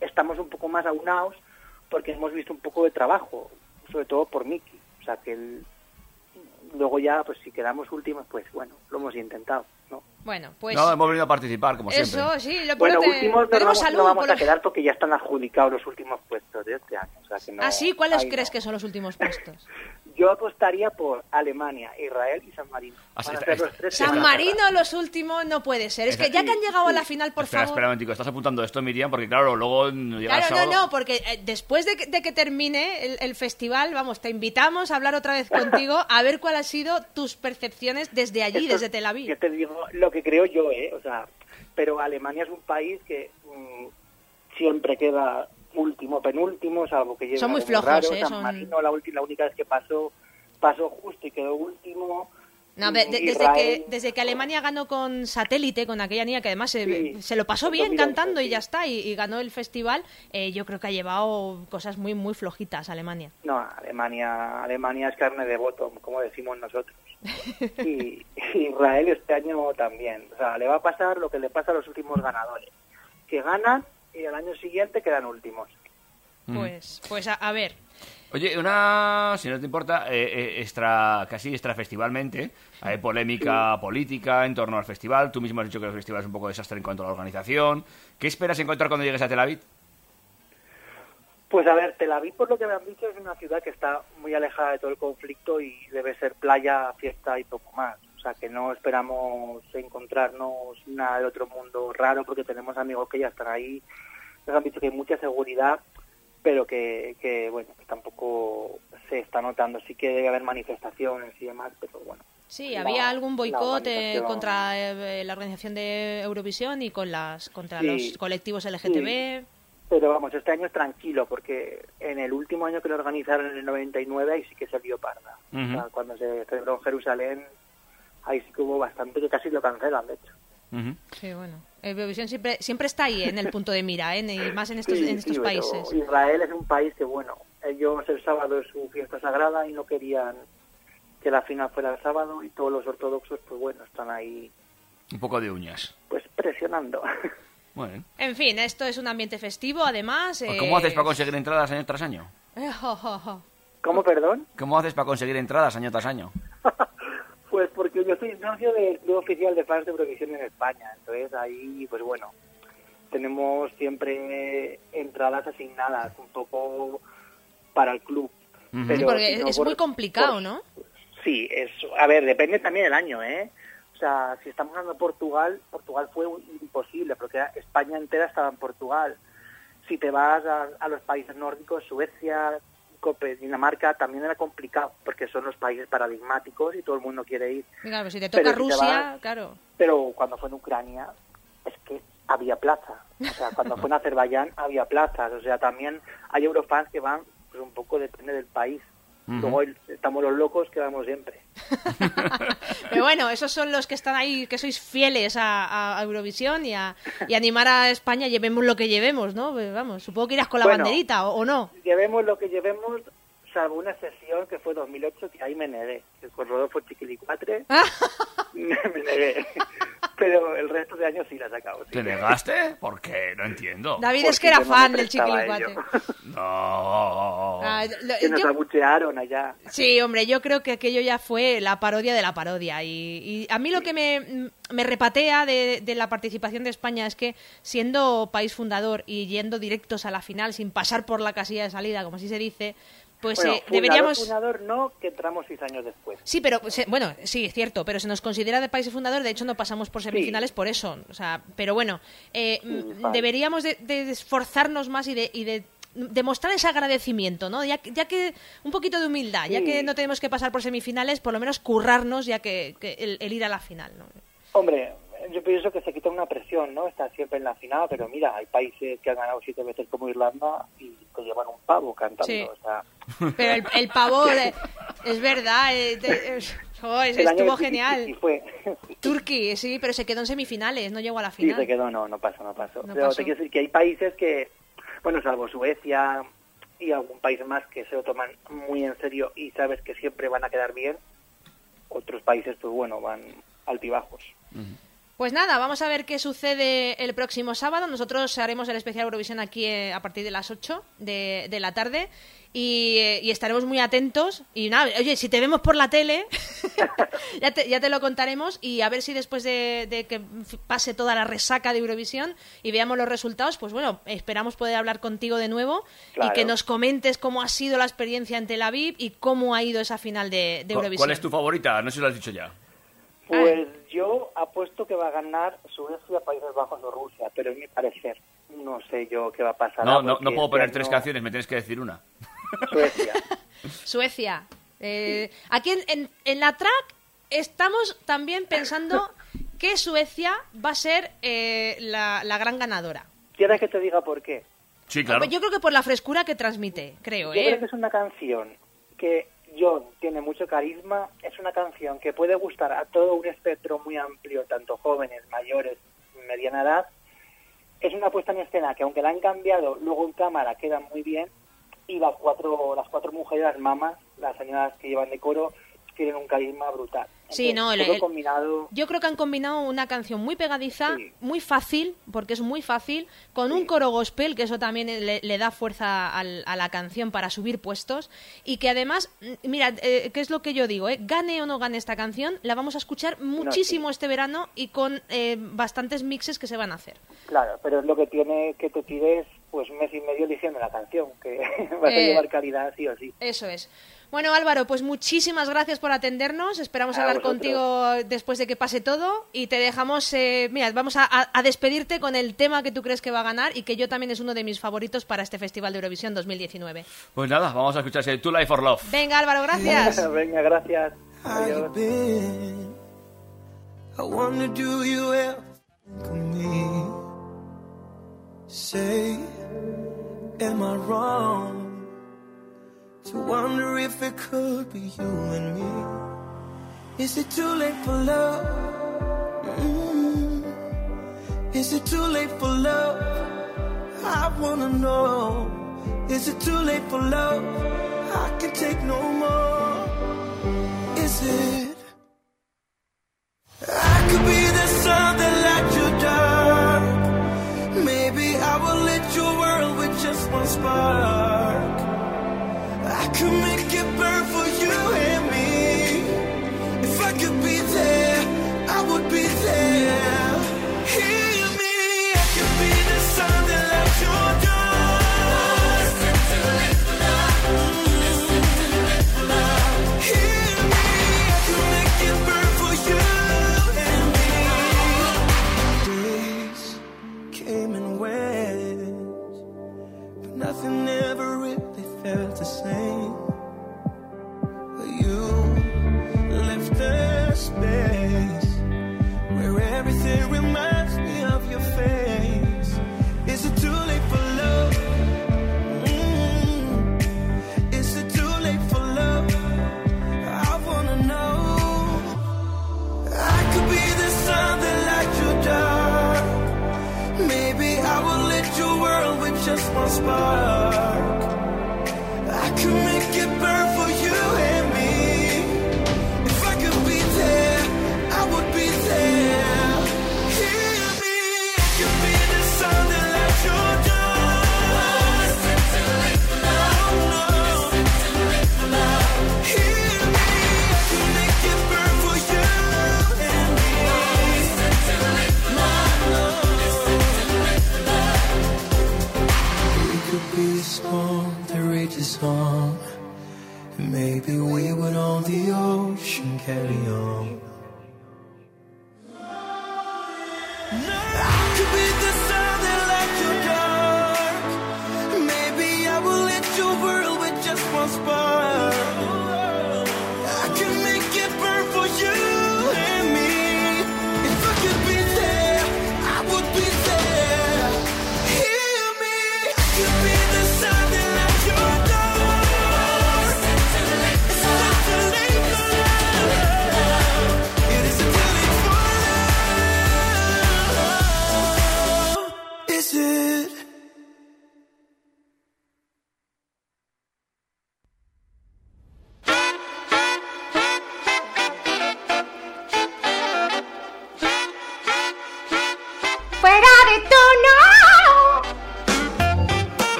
S9: estamos un poco más aunados porque hemos visto un poco de trabajo, sobre todo por Miki. O sea, que el- luego ya, pues si quedamos últimos, pues bueno, lo hemos intentado, ¿no?
S4: Bueno, pues...
S3: no, hemos venido a participar, como siempre.
S4: Eso, sí, lo
S9: Bueno,
S4: pero te-
S9: últimos no
S4: tenemos
S9: vamos,
S4: salud.
S9: no vamos a quedar porque ya están adjudicados los últimos puestos de este año. O sea, que no,
S4: ah, sí, ¿cuáles crees
S9: no.
S4: que son los últimos puestos?
S9: Yo apostaría por Alemania, Israel y San Marino.
S3: Ah, sí, está-
S9: ser los
S3: está-
S9: tres
S3: está-
S4: San Marino, los últimos, no puede ser. Es que ya que han llegado a la final, por
S3: espera,
S4: favor...
S3: espera un momentico, estás apuntando esto, Miriam, porque claro, luego llega
S4: Claro,
S3: sábado...
S4: no, no, porque eh, después de que, de que termine el, el festival, vamos, te invitamos a hablar otra vez contigo a ver cuál ha sido tus percepciones desde allí,
S9: Esto-
S4: desde Tel Aviv.
S9: Yo te digo lo que creo yo, ¿eh? O sea, pero Alemania es un país que mm, siempre queda último, penúltimo, salvo que lleve
S4: Son muy flojos,
S9: raro.
S4: ¿eh?
S9: San
S4: Son-
S9: Marino, la, ulti- la única vez que pasó, pasó justo y quedó último.
S4: No, de- de-
S9: Mm,
S4: desde, que, desde que Alemania ganó con satélite, con aquella niña que además se,
S9: Sí,
S4: se lo pasó
S9: en
S4: bien
S9: 2011,
S4: cantando y ya está, y, y ganó el festival, eh, yo creo que ha llevado cosas muy, muy flojitas Alemania.
S9: No, Alemania, Alemania es carne de voto, como decimos nosotros. Y, Israel este año también. O sea, le va a pasar lo que le pasa a los últimos ganadores, que ganan y al año siguiente quedan últimos.
S4: Pues, pues a, a ver,
S3: Oye, una, si no te importa, eh, eh, extra, casi extrafestivalmente, hay polémica política en torno al festival. Tú mismo has dicho que el festival es un poco desastre en cuanto a la organización. ¿Qué esperas encontrar cuando llegues a Tel Aviv?
S9: Pues a ver, Tel Aviv, por lo que me han dicho, es una ciudad que está muy alejada de todo el conflicto y debe ser playa, fiesta y poco más. O sea, que no esperamos encontrarnos nada de otro mundo raro porque tenemos amigos que ya están ahí. Nos han dicho que hay mucha seguridad, pero que, que bueno, que tampoco se está notando. Sí que debe haber manifestaciones y demás, pero bueno.
S4: sí,
S9: La-
S4: había algún boicot eh, contra eh, la organización de Eurovisión y con las contra
S9: Sí,
S4: los colectivos LGTB.
S9: Pero vamos, este año es tranquilo porque en el último año que lo organizaron en el 99 ahí sí que se vio parda.
S3: Ujú.
S9: O sea, cuando se celebró en Jerusalén, ahí sí que hubo bastante que casi lo cancelan, de hecho.
S4: Sí, bueno. Eurovisión siempre, siempre está ahí en el punto de mira, ¿eh? y más en estos,
S9: Sí,
S4: en estos
S9: sí, pero
S4: países.
S9: Israel es un país que, bueno, ellos el sábado es su fiesta sagrada y no querían que la final fuera el sábado y todos los ortodoxos, pues bueno, están ahí
S3: Un poco de uñas.
S9: pues presionando.
S3: Bueno.
S4: En fin, esto es un ambiente festivo, además.
S3: Pues,
S4: eh,
S3: ¿Cómo haces para conseguir entradas año tras año?
S4: eh.
S9: ¿Cómo, perdón?
S3: ¿Cómo haces para conseguir entradas año tras año?
S9: Pues porque yo soy socio del Club Oficial de Fans de Eurovisión en España, entonces ahí, pues bueno, tenemos siempre entradas asignadas, un poco para el club. Pero
S4: Sí, porque es
S9: por-
S4: muy complicado,
S9: por-
S4: ¿no?
S9: Sí, es, a ver, depende también del año, ¿eh? O sea, si estamos hablando de Portugal, Portugal fue imposible, porque España entera estaba en Portugal. Si te vas a, a los países nórdicos, Suecia, Dinamarca, también era complicado, porque son los países paradigmáticos y todo el mundo quiere ir.
S4: Claro, si te
S9: Pero
S4: toca
S9: si te
S4: Rusia,
S9: vas-
S4: claro.
S9: Pero cuando fue en Ucrania, es que había plaza. O sea, cuando fue en Azerbaiyán, había plazas. O sea, también hay eurofans que van, pues un poco depende del país. Luego el- estamos los locos que vamos siempre.
S4: Pero bueno, esos son los que están ahí, que sois fieles a, a Eurovisión y a y animar a España, llevemos lo que llevemos, ¿no? Pues vamos, supongo que irás con la
S9: Bueno.
S4: banderita, ¿o, o no?
S9: Llevemos lo que llevemos, salvo una sesión que fue 2008, que ahí me negué. Que con Rodolfo Chiquilicuatre me negué. Pero el resto de años sí la sí.
S3: ¿Te negaste? ¿Por qué? No entiendo.
S4: David es que era fan del chiquilicuate.
S3: No.
S4: Ah, lo-
S9: que nos
S4: yo-
S9: abuchearon allá.
S4: Sí, hombre, yo creo que aquello ya fue la parodia de la parodia. Y, y a mí lo que me, me repatea de, de la participación de España es que, siendo país fundador y yendo directos a la final sin pasar por la casilla de salida, como así se dice, pues
S9: bueno,
S4: eh,
S9: fundador,
S4: deberíamos.
S9: fundador no, que entramos seis años después.
S4: Sí, pero se- bueno, sí, es cierto, pero se nos considera de país fundador, de hecho no pasamos por semifinales por eso, o sea, pero bueno, eh, mm,
S9: vale.
S4: deberíamos de, de esforzarnos más y de, y de demostrar ese agradecimiento, ¿no? Ya, que- ya que un poquito de humildad, ya que no tenemos que pasar por semifinales, por lo menos currarnos ya que, que el, el ir a la final, ¿no?
S9: Hombre, yo pienso que se quita una presión, ¿no? Estar siempre en la final, pero mira, hay países que han ganado siete veces como Irlanda y te llevan un pavo cantando.
S4: Sí.
S9: O sea,
S4: Pero el, el pavo, de- es verdad, eh, de- es- jo, es-
S9: el año
S4: estuvo genial.
S9: Tiki fue.
S4: Turquía, sí, pero se quedó en semifinales, no llegó a la
S9: Sí,
S4: final.
S9: se quedó, no, no pasó, no pasó.
S4: No
S9: Pero
S4: pasó.
S9: te quiero decir que hay países que, bueno, salvo Suecia y algún país más que se lo toman muy en serio y sabes que siempre van a quedar bien, otros países, pues bueno, van altibajos.
S4: Pues nada, vamos a ver qué sucede el próximo sábado. Nosotros haremos el especial Eurovisión aquí eh, a partir de las 8 de, de la tarde y, eh, y estaremos muy atentos. Y nada, oye, si te vemos por la tele, ya, te, ya te lo contaremos y a ver si después de, de que pase toda la resaca de Eurovisión y veamos los resultados, pues bueno, esperamos poder hablar contigo de nuevo y que nos comentes cómo ha sido la experiencia en Tel Aviv y cómo ha ido esa final de, de
S3: ¿Cu-
S4: Eurovisión.
S3: ¿Cuál es tu favorita? No sé si lo has dicho ya.
S9: Pues yo apuesto que va a ganar Suecia, Países Bajos o Rusia, pero en mi parecer no sé yo qué va a pasar.
S3: No, no, no puedo poner tres canciones, me tienes que decir una.
S9: Suecia.
S4: Suecia. Eh, aquí en, en- en la track estamos también pensando que Suecia va a ser eh, la, la gran ganadora.
S9: ¿Quieres que te diga por qué?
S3: Sí, claro.
S4: Yo creo que por la frescura que transmite, creo,
S9: Yo
S4: ¿eh?
S9: creo que es una canción que John tiene mucho carisma, es una canción que puede gustar a todo un espectro muy amplio, tanto jóvenes, mayores, mediana edad. Es una puesta en escena que aunque la han cambiado, luego en cámara queda muy bien y las cuatro, las cuatro mujeres, las mamas, las señoras que llevan de coro, tienen un carisma brutal.
S4: Sí, no, el-
S9: combinado.
S4: Yo creo que han combinado una canción muy pegadiza,
S9: Sí.
S4: muy fácil, porque es muy fácil, con un coro gospel, que eso también le, le da fuerza al- a la canción para subir puestos, y que además, mm, mira, eh, ¿qué es lo que yo digo? eh? Gane o no gane esta canción, la vamos a escuchar muchísimo este verano y con eh, bastantes mixes que se van a hacer.
S9: Claro, pero es lo que tiene que te tires pues un mes y medio eligiendo la canción, que vas a
S4: Eh,
S9: llevar calidad sí o sí.
S4: Eso es. Bueno, Álvaro, pues muchísimas gracias por atendernos. Esperamos
S9: A
S4: hablar. Contigo después de que pase todo y te dejamos, eh, mira, vamos a, despedirte con el tema que tú crees que va a ganar y que yo también es uno de mis favoritos para este Festival de Eurovisión 2019.
S3: Pues nada, vamos a escuchar ese To Life for Love.
S4: Venga, Álvaro, gracias.
S9: Venga, gracias. Adiós.
S8: to wonder if it could be you and me? Is it too late for love? Mm. Is it too late for love? I wanna know. Is it too late for love? I can take no more. Is it? I could be the sun just song. Maybe we would own the ocean, carry on.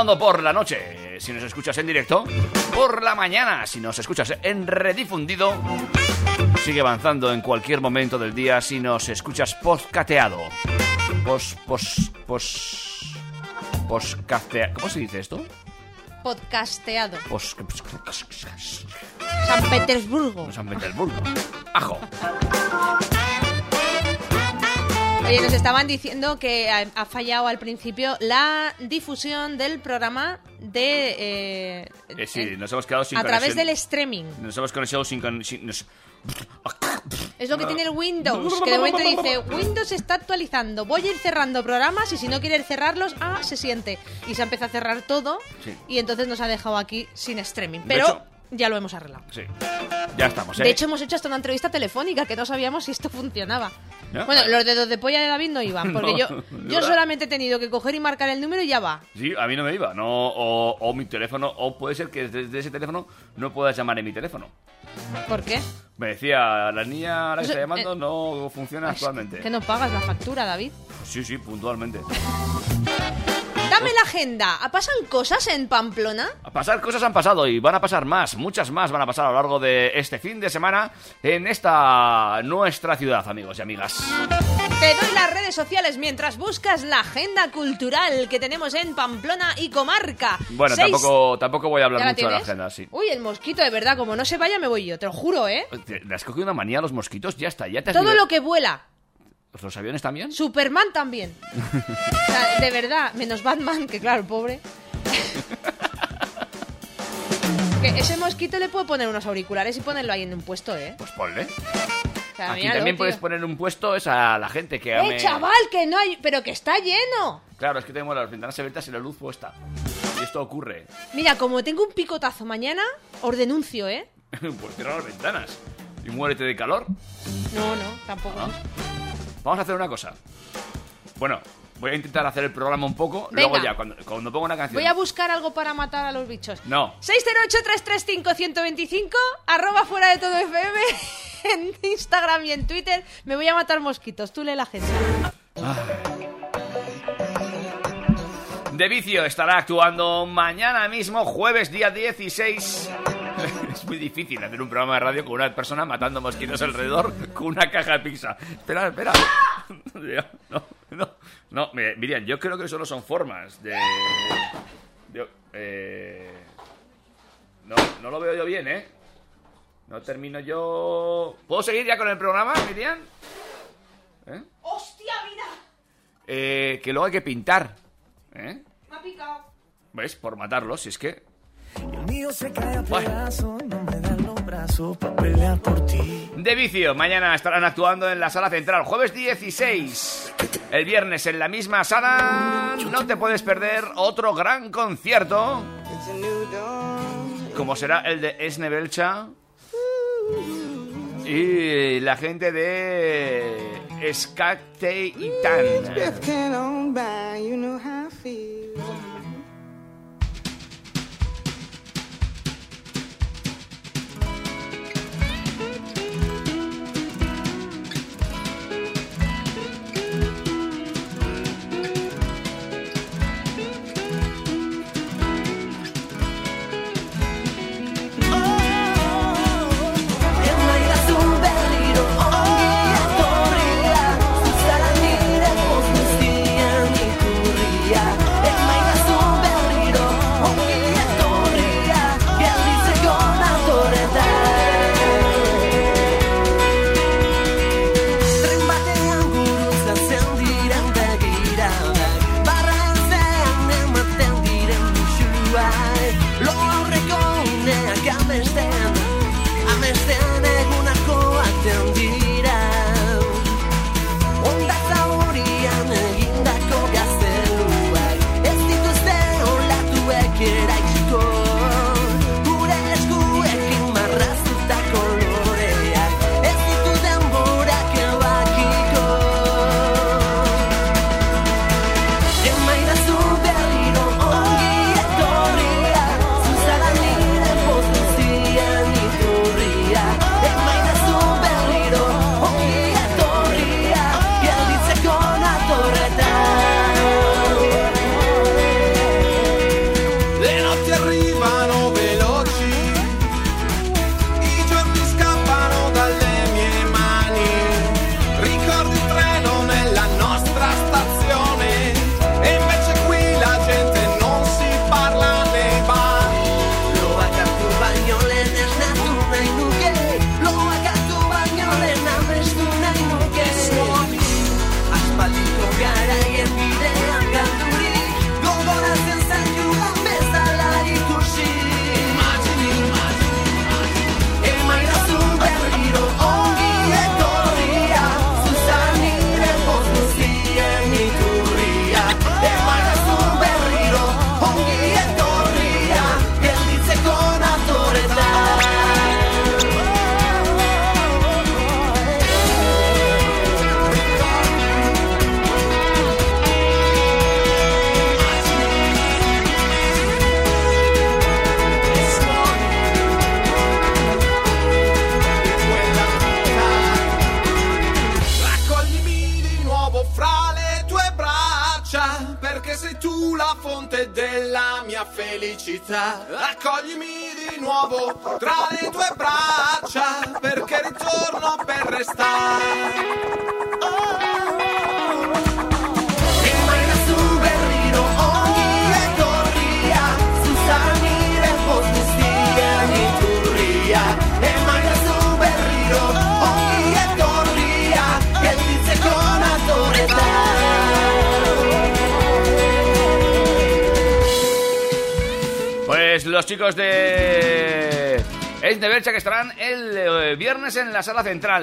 S3: Avanzando por la noche. Si nos escuchas en directo. Por la mañana. Si nos escuchas en redifundido. Sigue avanzando en cualquier momento del día. Si nos escuchas postcateado. Pos. Pos. Pos. ¿Cómo se dice esto?
S4: Podcasteado.
S3: Pos.
S4: San Petersburgo.
S3: San Petersburgo. Ajo.
S4: Oye, nos estaban diciendo que ha, ha fallado al principio la difusión del programa de... eh,
S3: Eh, sí,
S4: en-
S3: nos hemos quedado sin
S4: a través del streaming.
S3: Nos hemos conectado sin. sin- nos-
S4: Es lo que tiene el Windows, que de momento dice, Windows está actualizando, voy a ir cerrando programas y si no quiere cerrarlos, ah, se siente. Y se empieza a cerrar todo
S3: Sí.
S4: y entonces nos ha dejado aquí sin streaming. Pero ya lo hemos arreglado.
S3: Sí. Ya estamos, ¿eh?
S4: De hecho, hemos hecho hasta una entrevista telefónica que no sabíamos si esto funcionaba. Bueno, los dedos de polla de David no iban, porque
S3: No,
S4: yo,
S3: ¿de
S4: yo solamente he tenido que coger y marcar el número y ya va.
S3: Sí, a mí no me iba, no, o, o mi teléfono, o puede ser que desde ese teléfono no puedas llamar en mi teléfono.
S4: ¿Por qué?
S3: Me decía, la niña a la que está llamando
S4: eh,
S3: no funciona actualmente.
S4: Que no pagas la factura, David.
S3: Sí, sí, puntualmente.
S4: Dame la agenda. ¿Pasan cosas en Pamplona?
S3: A pasar cosas han pasado y van a pasar más, muchas más van a pasar a lo largo de este fin de semana en esta nuestra ciudad, amigos y amigas.
S4: Te doy las redes sociales mientras buscas la agenda cultural que tenemos en Pamplona y comarca.
S3: Bueno,
S4: Seis-
S3: tampoco, tampoco voy a hablar
S4: ¿Ya la
S3: mucho de la
S4: tienes?
S3: agenda, sí.
S4: Uy, el mosquito, de verdad, como no se vaya me voy yo, te lo juro, ¿eh?
S3: ¿Te- ¿Le has cogido una manía a los mosquitos? Ya está, ya te has
S4: Todo lo que vuela.
S3: ¿Los aviones también?
S4: Superman también. O sea, de verdad, menos Batman, que claro, pobre. Que ese mosquito le puedo poner unos auriculares y ponerlo ahí en un puesto, ¿eh?
S3: Pues ponle.
S4: O sea,
S3: Aquí
S4: míralo,
S3: también
S4: tío.
S3: puedes poner un puesto es a la gente que
S4: ¡Eh, chaval! Que no hay... ¡Pero que está lleno!
S3: Claro, es que tenemos las ventanas abiertas y la luz puesta. Y esto ocurre.
S4: Mira, como tengo un picotazo mañana, os denuncio, ¿eh?
S3: pues cierra las ventanas. Y muérete de calor.
S4: No, no, tampoco.
S3: Ah. Vamos a hacer una cosa. Bueno, voy a intentar hacer el programa un poco.
S4: Venga.
S3: Luego ya, cuando, cuando pongo una canción.
S4: Voy a buscar algo para matar a los bichos.
S3: No.
S4: 608-335-125, arroba fuera de todo FM, en Instagram y en Twitter. Me voy a matar mosquitos, tú lee la agenda.
S3: De Vicio estará actuando mañana mismo, jueves día 16. Es muy difícil hacer un programa de radio con una persona matando mosquitos alrededor con una caja de pizza. Espera, espera. No, no, no. Miriam, yo creo que solo son formas de... yo, eh, No, no lo veo yo bien, ¿eh? No termino yo... ¿Puedo seguir ya con el programa, Miriam? ¿Eh?
S4: ¡Hostia, mira!
S3: Eh, que luego hay que pintar. ¿Eh?
S4: Me ha picado.
S3: ¿Ves? Por matarlos, si es que... De vicio, mañana estarán actuando en la sala central, jueves 16. El viernes en la misma sala, no te puedes perder otro gran concierto, como será el de Esne Belcha y la gente de Skate y Tan.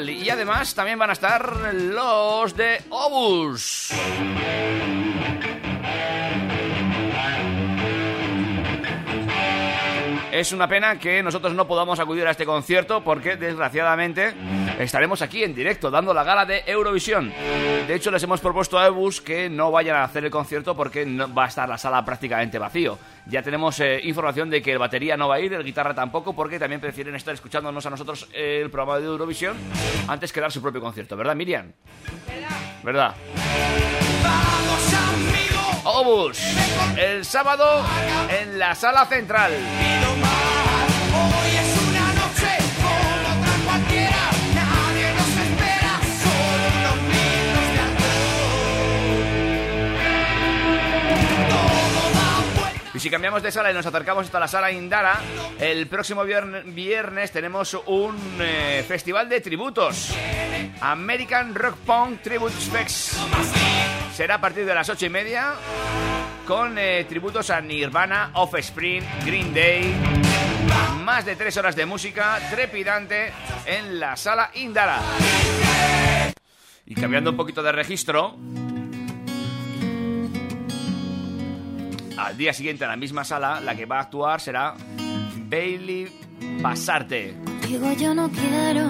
S3: Y además también van a estar los de Obus. Es una pena que nosotros no podamos acudir a este concierto porque desgraciadamente estaremos aquí en directo dando la gala de Eurovisión. De hecho les hemos propuesto a Ebus que no vayan a hacer el concierto porque va a estar la sala prácticamente vacío. Ya tenemos eh, información de que el batería no va a ir, el guitarra tampoco porque también prefieren estar escuchándonos a nosotros el programa de Eurovisión antes que dar su propio concierto, ¿verdad Miriam? ¿Verdad? Obus, el sábado en la sala central. Si cambiamos de sala y nos acercamos hasta la sala Indara, el próximo vierne- viernes tenemos un eh, festival de tributos. American Rock Punk Tributes Fest. Será a partir de las ocho y media con eh, tributos a Nirvana, Offspring, Green Day. Más de tres horas de música trepidante en la sala Indara. Y cambiando un poquito de registro, al día siguiente en la misma sala, la que va a actuar será Bailey Pasarte.
S7: Digo yo no quiero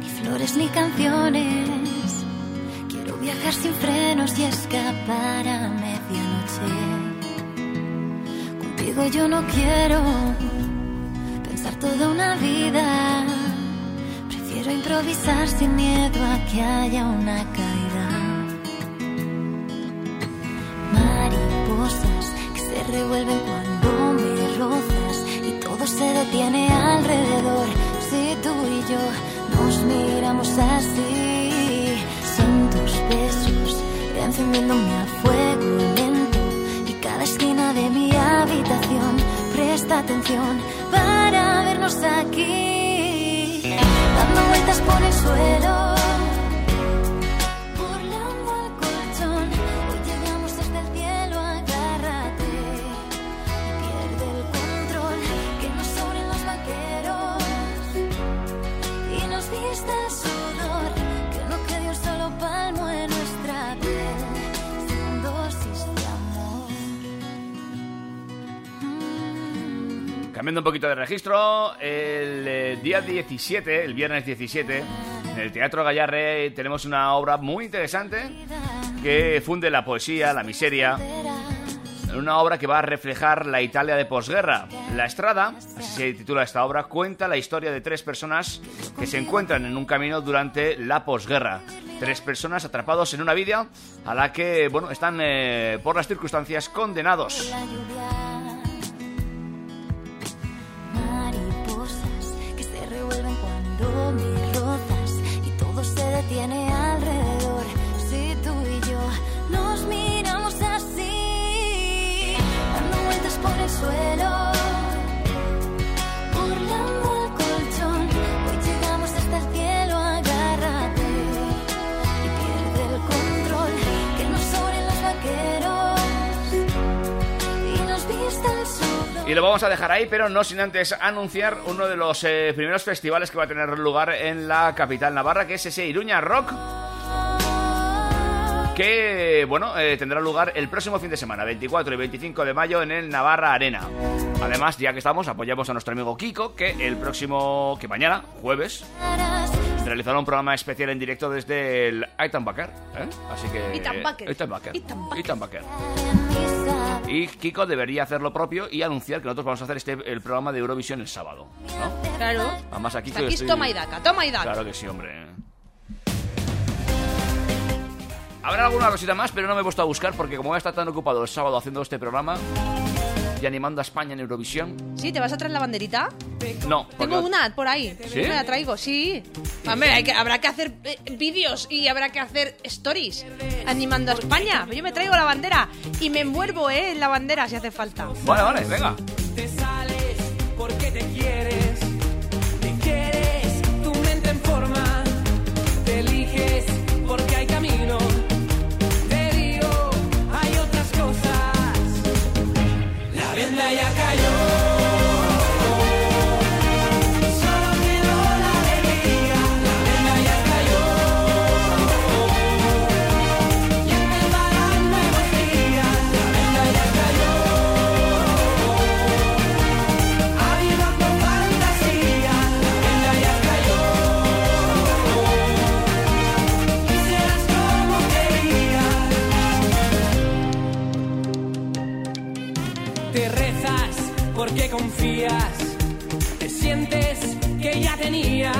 S7: ni flores ni canciones. Quiero viajar sin frenos y escapar a medianoche. Contigo yo no quiero pensar toda una vida. Prefiero improvisar sin miedo a que haya una caída. Revuelven cuando me rozas y todo se detiene alrededor. Si tú y yo nos miramos así, son tus besos encendiéndome a fuego lento y cada esquina de mi habitación presta atención para vernos aquí, dando vueltas por el suelo.
S3: Cambiando un poquito de registro, el eh, día 17, el viernes 17, en el Teatro Gallarre tenemos una obra muy interesante que funde la poesía, la miseria, una obra que va a reflejar la Italia de posguerra. La Estrada, así se titula esta obra, cuenta la historia de tres personas que se encuentran en un camino durante la posguerra. Tres personas atrapados en una vida a la que, bueno, están eh, por las circunstancias condenados.
S7: Cuando me rozas y todo se detiene alrededor. Si tú y yo nos miramos así, dando vueltas por el suelo, Y
S3: lo vamos a dejar ahí, pero no sin antes anunciar uno de los eh, primeros festivales que va a tener lugar en la capital navarra, que es ese Iruña Rock. Que, bueno, eh, tendrá lugar el próximo fin de semana, 24 y 25 de mayo, en el Navarra Arena. Además, ya que estamos, apoyamos a nuestro amigo Kiko, que el próximo, que mañana, jueves, realizará un programa especial en directo desde el Aitambaker. ¿eh? Así que. Y Kiko debería hacer lo propio y anunciar que nosotros vamos a hacer este el programa de Eurovisión el sábado. ¿no?
S4: Claro.
S3: Además aquí,
S4: Aquí es toma y daca, toma y daca.
S3: Claro que sí, hombre. Habrá alguna cosita más, pero no me he puesto a buscar porque como voy a estar tan ocupado el sábado haciendo este programa y animando a España en Eurovisión,
S4: ¿Sí? ¿Te vas a traer la banderita?
S3: no.
S4: Tengo una por ahí.
S3: ¿Sí?
S4: Me la traigo, sí. Hombre, hay que- habrá que hacer eh, vídeos y habrá que hacer stories animando a España. Yo me traigo la bandera y me envuelvo eh, en la bandera si hace falta.
S3: Vale, vale, venga.
S5: Te sales porque te quieres, ya cayó. Confías. Te sientes que ya tenías.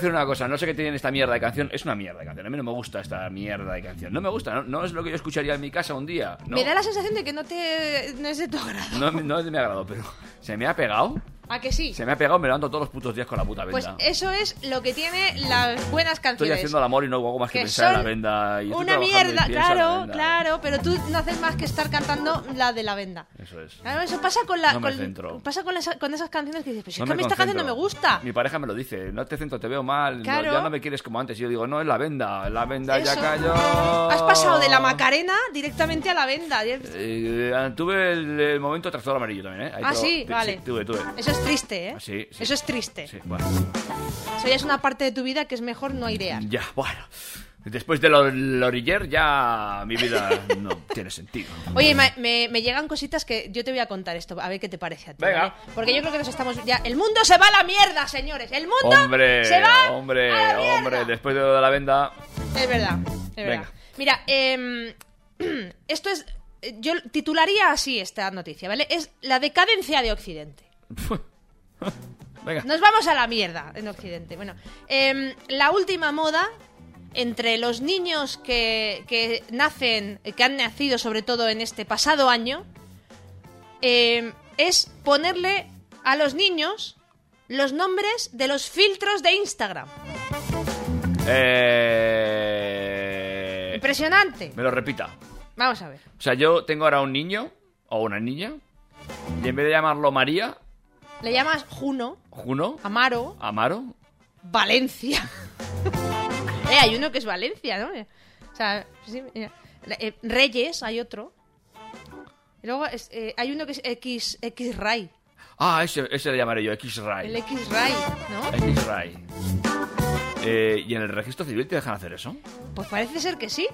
S3: decir una cosa, no sé qué tiene esta mierda de canción. Es una mierda de canción. A mí no me gusta esta mierda de canción. No me gusta, no, no es lo que yo escucharía en mi casa un día. No,
S4: Me da la sensación de que no te no es de tu agrado.
S3: no, no es de mi agrado, pero se me ha pegado.
S4: ¿A que sí?
S3: Se me ha pegado, me levanto todos los putos días con la puta
S4: Pues
S3: venda.
S4: eso es lo que tiene las buenas
S3: Estoy
S4: canciones.
S3: haciendo el amor y no hago más que,
S4: que
S3: pensar en la venda. Y estoy
S4: Una
S3: y
S4: mierda,
S3: la
S4: claro,
S3: venda.
S4: claro, pero tú no haces más que estar cantando la de la venda.
S3: Eso es.
S4: Claro, eso pasa con la
S3: No
S4: con- pasa con, con esas canciones que dices, pues
S3: No
S4: es que a mí esta canción no me gusta.
S3: Mi pareja me lo dice, no te centro, te veo mal, no- ya no me quieres como antes. Y yo digo, no, es la venda, la venda ya cayó.
S4: Has pasado de la Macarena directamente a la venda.
S3: Eh, tuve el, el momento tractor amarillo también, ¿eh? Ahí
S4: Ah,
S3: todo-
S4: sí, vale.
S3: tuve, tuve.
S4: Eso es triste, ¿eh?
S3: Ah, sí, sí.
S4: Eso es triste.
S3: Sí, bueno.
S4: Eso ya es una parte de tu vida que es mejor no airear.
S3: Ya, bueno. Después de lo, Loriller ya mi vida no tiene sentido.
S4: Oye, me, me- me llegan cositas que yo te voy a contar esto, a ver qué te parece a ti.
S3: Venga.
S4: ¿vale? Porque yo creo que nos estamos ya. El mundo se va a la mierda, señores. El mundo
S3: Hombre,
S4: se va.
S3: hombre,
S4: a la mierda.
S3: hombre, después de lo de la venda...
S4: Es verdad, es verdad.
S3: Venga.
S4: Mira, em, esto es. Yo titularía así esta noticia, ¿vale? Es la decadencia de Occidente.
S3: Venga.
S4: Nos vamos a la mierda en Occidente. Bueno, em, la última moda entre los niños que, que nacen, que han nacido sobre todo en este pasado año, em, es ponerle a los niños los nombres de los filtros de Instagram.
S3: Eh...
S4: Impresionante.
S3: Me lo repita.
S4: Vamos a ver.
S3: O sea, yo tengo ahora un niño o una niña y en vez de llamarlo María,
S4: Le llamas Juno,
S3: Juno,
S4: Amaro,
S3: Amaro,
S4: Valencia. eh, hay uno que es Valencia, ¿no? O sea, sí, mira. Eh, Reyes, hay otro. Y luego es- eh, hay uno que es X, X Ray.
S3: Ah, ese, ese le llamaré yo, X-Ray.
S4: El X-Ray, ¿no?
S3: X-Ray. Eh, ¿Y en el registro civil te dejan hacer eso?
S4: Pues parece ser que sí.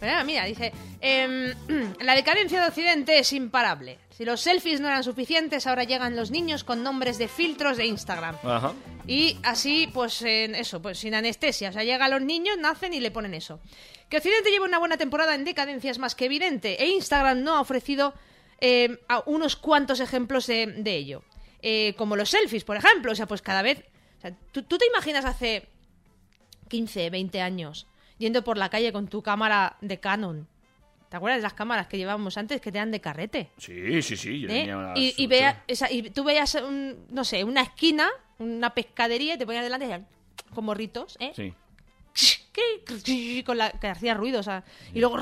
S4: Mira, mira, dice, em, la decadencia de Occidente es imparable. Si los selfies no eran suficientes, ahora llegan los niños con nombres de filtros de Instagram.
S3: Ajá.
S4: Y así, pues en eso, pues sin anestesia. O sea, llegan los niños, nacen y le ponen eso. Que Occidente lleva una buena temporada en decadencia es más que evidente. E Instagram no ha ofrecido eh, a unos cuantos ejemplos de, de ello. Eh, como los selfies, por ejemplo. O sea, pues cada vez... o sea, ¿tú, tú te imaginas hace 15, 20 años yendo por la calle con tu cámara de Canon? ¿Te acuerdas de las cámaras que llevábamos antes que te dan de carrete?
S3: Sí, sí, sí. Yo
S4: ¿eh?
S3: tenía una
S4: y, y, vea- esa- y tú veías, un- no sé, una esquina, una pescadería y te ponías delante y hacían con morritos, ¿eh?
S3: Sí.
S4: ¿Qué? Con la, que hacía ruido, o sea, y luego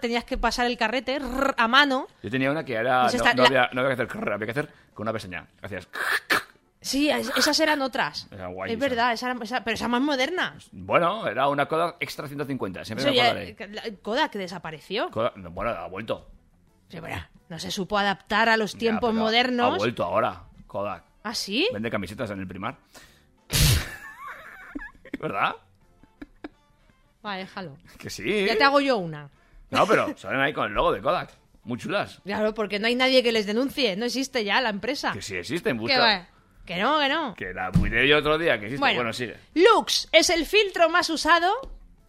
S4: tenías que pasar el carrete a mano.
S3: Yo tenía una que era. No,
S4: esta-
S3: no
S4: la-
S3: había, no había que hacer había que hacer con una pestaña. Hacías.
S4: Sí, es- esas eran otras.
S3: Era guay
S4: es
S3: esa.
S4: verdad, esa pero esa más moderna.
S3: Bueno, era una Kodak Extra 150. Siempre
S4: Eso
S3: me
S4: ya-
S3: acordaré.
S4: la- Kodak desapareció.
S3: Kodak- no, bueno, ha vuelto.
S4: Sí, bueno, no se supo adaptar a los
S3: Ya,
S4: tiempos modernos.
S3: Ha vuelto ahora, Kodak.
S4: ¿Ah, sí?
S3: Vende camisetas en el primar. ¿Verdad?
S4: Vale, déjalo.
S3: Que sí.
S4: Ya te hago yo una.
S3: No, pero salen ahí con el logo de Kodak. Muy chulas.
S4: Claro, porque no hay nadie que les denuncie. No existe ya la empresa.
S3: Que sí existen,
S4: ¿Qué
S3: busca.
S4: Que no, que no.
S3: Que la miré yo otro día, que existe.
S4: Bueno.
S3: Bueno, sigue.
S4: Lux es el filtro más usado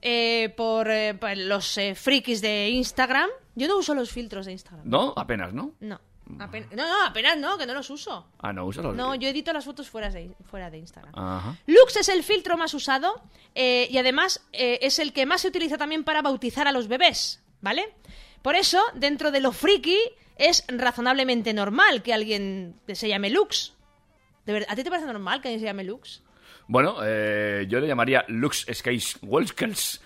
S4: eh, por, eh, por los eh, frikis de Instagram. Yo no uso los filtros de Instagram.
S3: ¿No? Apenas, ¿no?
S4: No. Apen- no, no, apenas no, que no los uso.
S3: Ah, no, usa los
S4: No, yo edito las fotos fuera de, fuera de Instagram.
S3: Ajá.
S4: Lux es el filtro más usado eh, y además eh, es el que más se utiliza también para bautizar a los bebés, ¿vale? Por eso, dentro de lo friki, es razonablemente normal que alguien se llame Lux. De verdad, ¿A ti te parece normal que alguien se llame Lux?
S3: Bueno, eh, yo le llamaría Lux Skates Wolskels.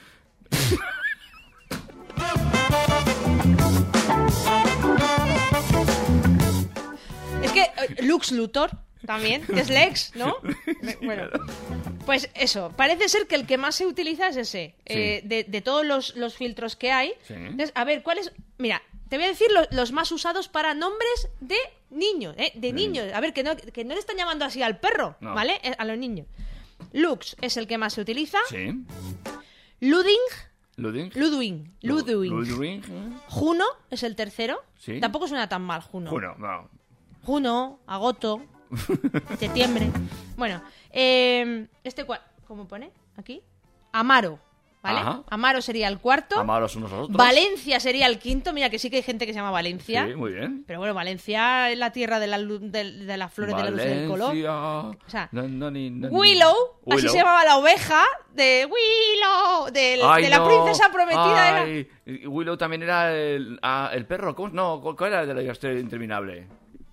S4: Es que eh, Lux Luthor también, que es Lex, ¿no? Bueno, pues eso, parece ser que el que más se utiliza es ese, eh, de, de todos los, los filtros que hay.
S3: Sí.
S4: Entonces, a ver, ¿cuáles? Mira, te voy a decir lo- los más usados para nombres de niños, ¿eh? De niños. A ver, que no, que no le están llamando así al perro,
S3: No.
S4: ¿vale? Eh, A los niños. Lux es el que más se utiliza.
S3: Sí.
S4: Luding,
S3: Ludwig.
S4: Ludwing, Ludwig.
S3: Ludwig.
S4: Juno es el tercero.
S3: Sí.
S4: Tampoco suena tan mal, Juno.
S3: Bueno, no.
S4: Juno, agoto, septiembre. Bueno, eh, este cual, ¿cómo pone? Aquí. Amaro, ¿vale?
S3: Ajá.
S4: Amaro sería el cuarto.
S3: Amados unos a los otros.
S4: Valencia sería el quinto. Mira que sí que hay gente que se llama Valencia.
S3: Sí, muy bien.
S4: Pero bueno, Valencia es la tierra de, la de, de las flores de la luz y del color. O sea,
S3: No, no, ni- no, ni-
S4: Willow, así se llamaba la oveja de Willow,
S3: Ay,
S4: de la princesa prometida. era-
S3: Ay, Willow también era el, ah, el perro. ¿Cómo? No, ¿cuál era el de la historia interminable?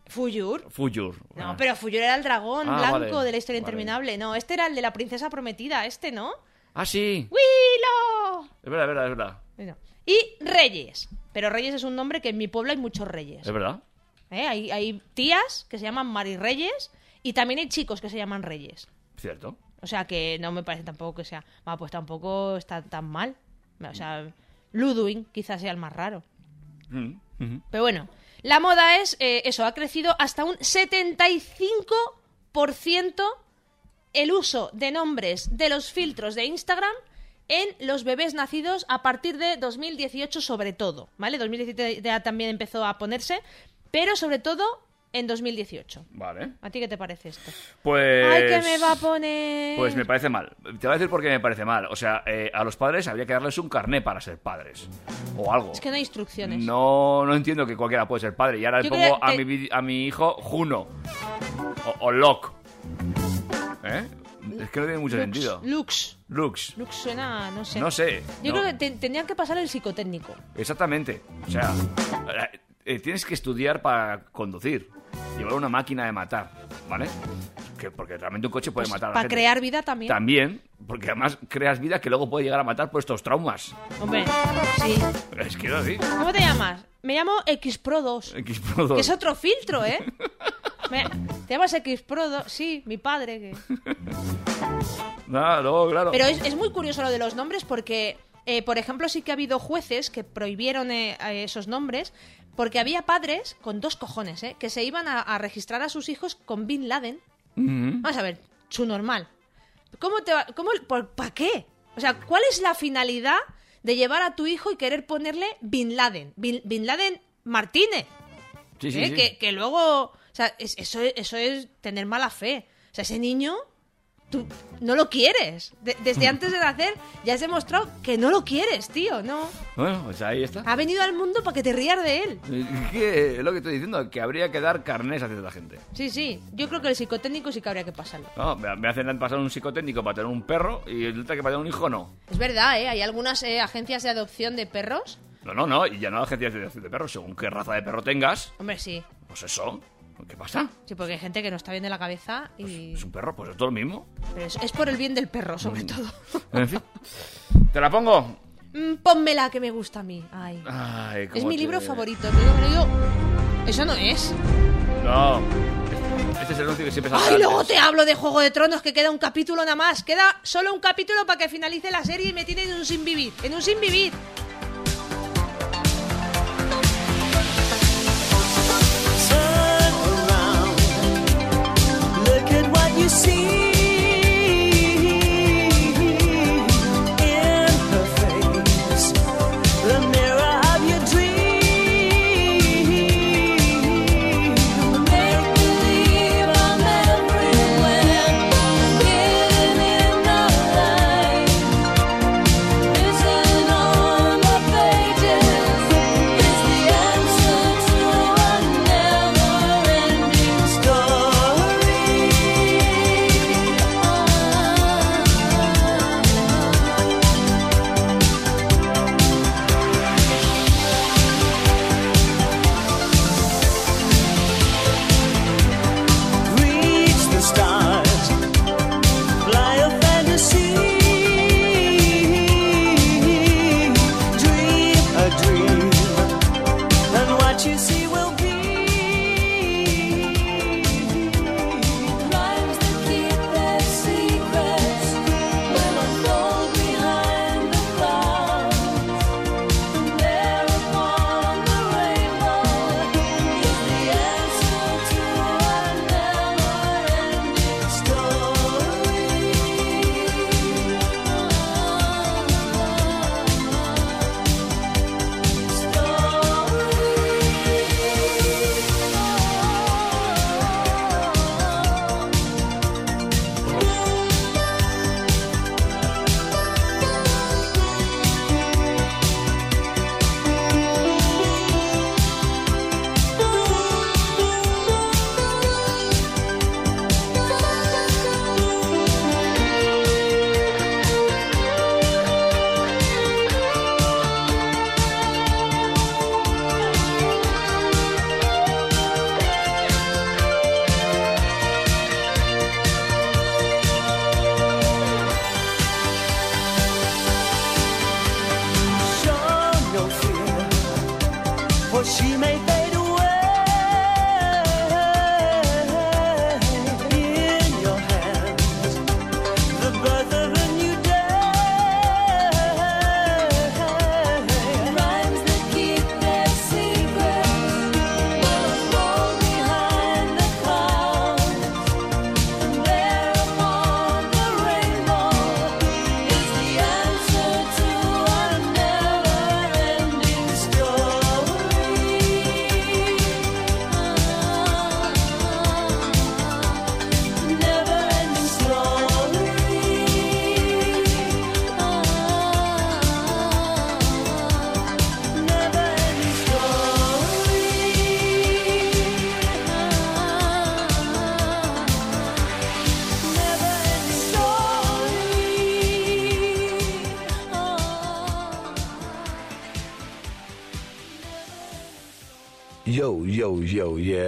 S4: Fuyur.
S3: Fuyur.
S4: No,
S3: Ah.
S4: pero Fuyur era el dragón
S3: Ah,
S4: blanco
S3: vale,
S4: de la historia
S3: vale.
S4: interminable. No, este era el de la princesa prometida, este, ¿no?
S3: Ah, sí.
S4: ¡Willow!
S3: Es verdad, es verdad, es verdad.
S4: Y Reyes. Pero Reyes es un nombre que en mi pueblo hay muchos Reyes.
S3: Es verdad.
S4: ¿Eh? Hay, hay tías que se llaman Mari Reyes y también hay chicos que se llaman Reyes.
S3: Cierto.
S4: O sea que no me parece tampoco que sea. Pues tampoco está tan mal. O sea, Ludwig quizás sea el más raro.
S3: Mm.
S4: Pero bueno, la moda es, eh, eso, ha crecido hasta un 75% el uso de nombres de los filtros de Instagram en los bebés nacidos a partir de 2018 sobre todo, ¿vale? 2017 ya también empezó a ponerse, pero sobre todo en 2018.
S3: Vale.
S4: ¿A ti qué te parece esto?
S3: Pues.
S4: Ay, que me va a poner...
S3: Pues me parece mal. Te voy a decir por qué me parece mal. O sea, eh, a los padres habría que darles un carné para ser padres. O algo.
S4: Es que no hay instrucciones.
S3: No, no entiendo que cualquiera puede ser padre. Y ahora le
S4: Yo
S3: pongo
S4: creo
S3: a, mi, a mi hijo Juno. O, o Locke. ¿Eh? Es que no tiene mucho
S4: Lux,
S3: sentido.
S4: Lux.
S3: Lux.
S4: Lux suena, no sé.
S3: No sé.
S4: Yo
S3: no.
S4: creo que te- tendrían que pasar el psicotécnico.
S3: Exactamente. O sea, eh, tienes que estudiar para conducir. Llevar una máquina de matar, ¿vale? Que, porque realmente un coche puede matar a la
S4: Para
S3: gente.
S4: Pues crear vida también.
S3: También, porque además creas vida que luego puede llegar a matar por estos traumas.
S4: Hombre, sí.
S3: Es que así.
S4: ¿Cómo te llamas? Me llamo X Pro 2.
S3: X Pro 2.
S4: Que es otro filtro, ¿eh? ¿Te llamas X Pro 2? Sí, mi padre. Que...
S3: Claro.
S4: Pero es, es muy curioso lo de los nombres porque, eh, por ejemplo, sí que ha habido jueces que prohibieron eh, esos nombres Porque había padres con dos cojones, ¿eh? Que se iban a, a registrar a sus hijos con Bin Laden.
S3: Mm.
S4: Vamos a ver, su normal. ¿Cómo te va, cómo, por, ¿Para qué? O sea, ¿cuál es la finalidad de llevar a tu hijo y querer ponerle Bin Laden? Bin, Bin Laden Martínez.
S3: Sí, sí,
S4: ¿eh?
S3: sí.
S4: Que, que luego... Sea, es- eso, es- eso es tener mala fe. O sea, ese niño, tú no lo quieres. De- desde antes de nacer ya has demostrado que no lo quieres, tío, ¿no?
S3: Bueno, pues ahí está.
S4: Ha venido al mundo para que te rías de él.
S3: ¿Qué es lo que estoy diciendo? Que habría que dar carnés a cierta gente.
S4: Sí, sí. Yo creo que el psicotécnico sí que habría que pasarlo.
S3: No, me hacen pasar un psicotécnico para tener un perro y el otro que para tener un hijo no.
S4: Es verdad, ¿eh? Hay algunas eh, agencias de adopción de perros.
S3: No, no, no, y ya no agencias de adopción de perros, según qué raza de perro tengas,
S4: Hombre, sí.
S3: pues eso. ¿Qué pasa?
S4: Sí, porque hay gente que no está bien de la cabeza y...
S3: ¿Es un perro? Pues es todo lo mismo.
S4: Pero es, es por el bien del perro, sobre todo.
S3: En fin. ¿Te la pongo?
S4: Mm, Pónmela, que me gusta a mí. Ay.
S3: Ay,
S4: Es mi
S3: te-
S4: libro favorito. Me lo he leído- Eso no es.
S3: No. Este es el anuncio que siempre salta
S4: Ay, luego te hablo de Juego de Tronos, que queda un capítulo nada más. Queda solo un capítulo para que finalice la serie y me tienen en un sin vivir. En un sin vivir.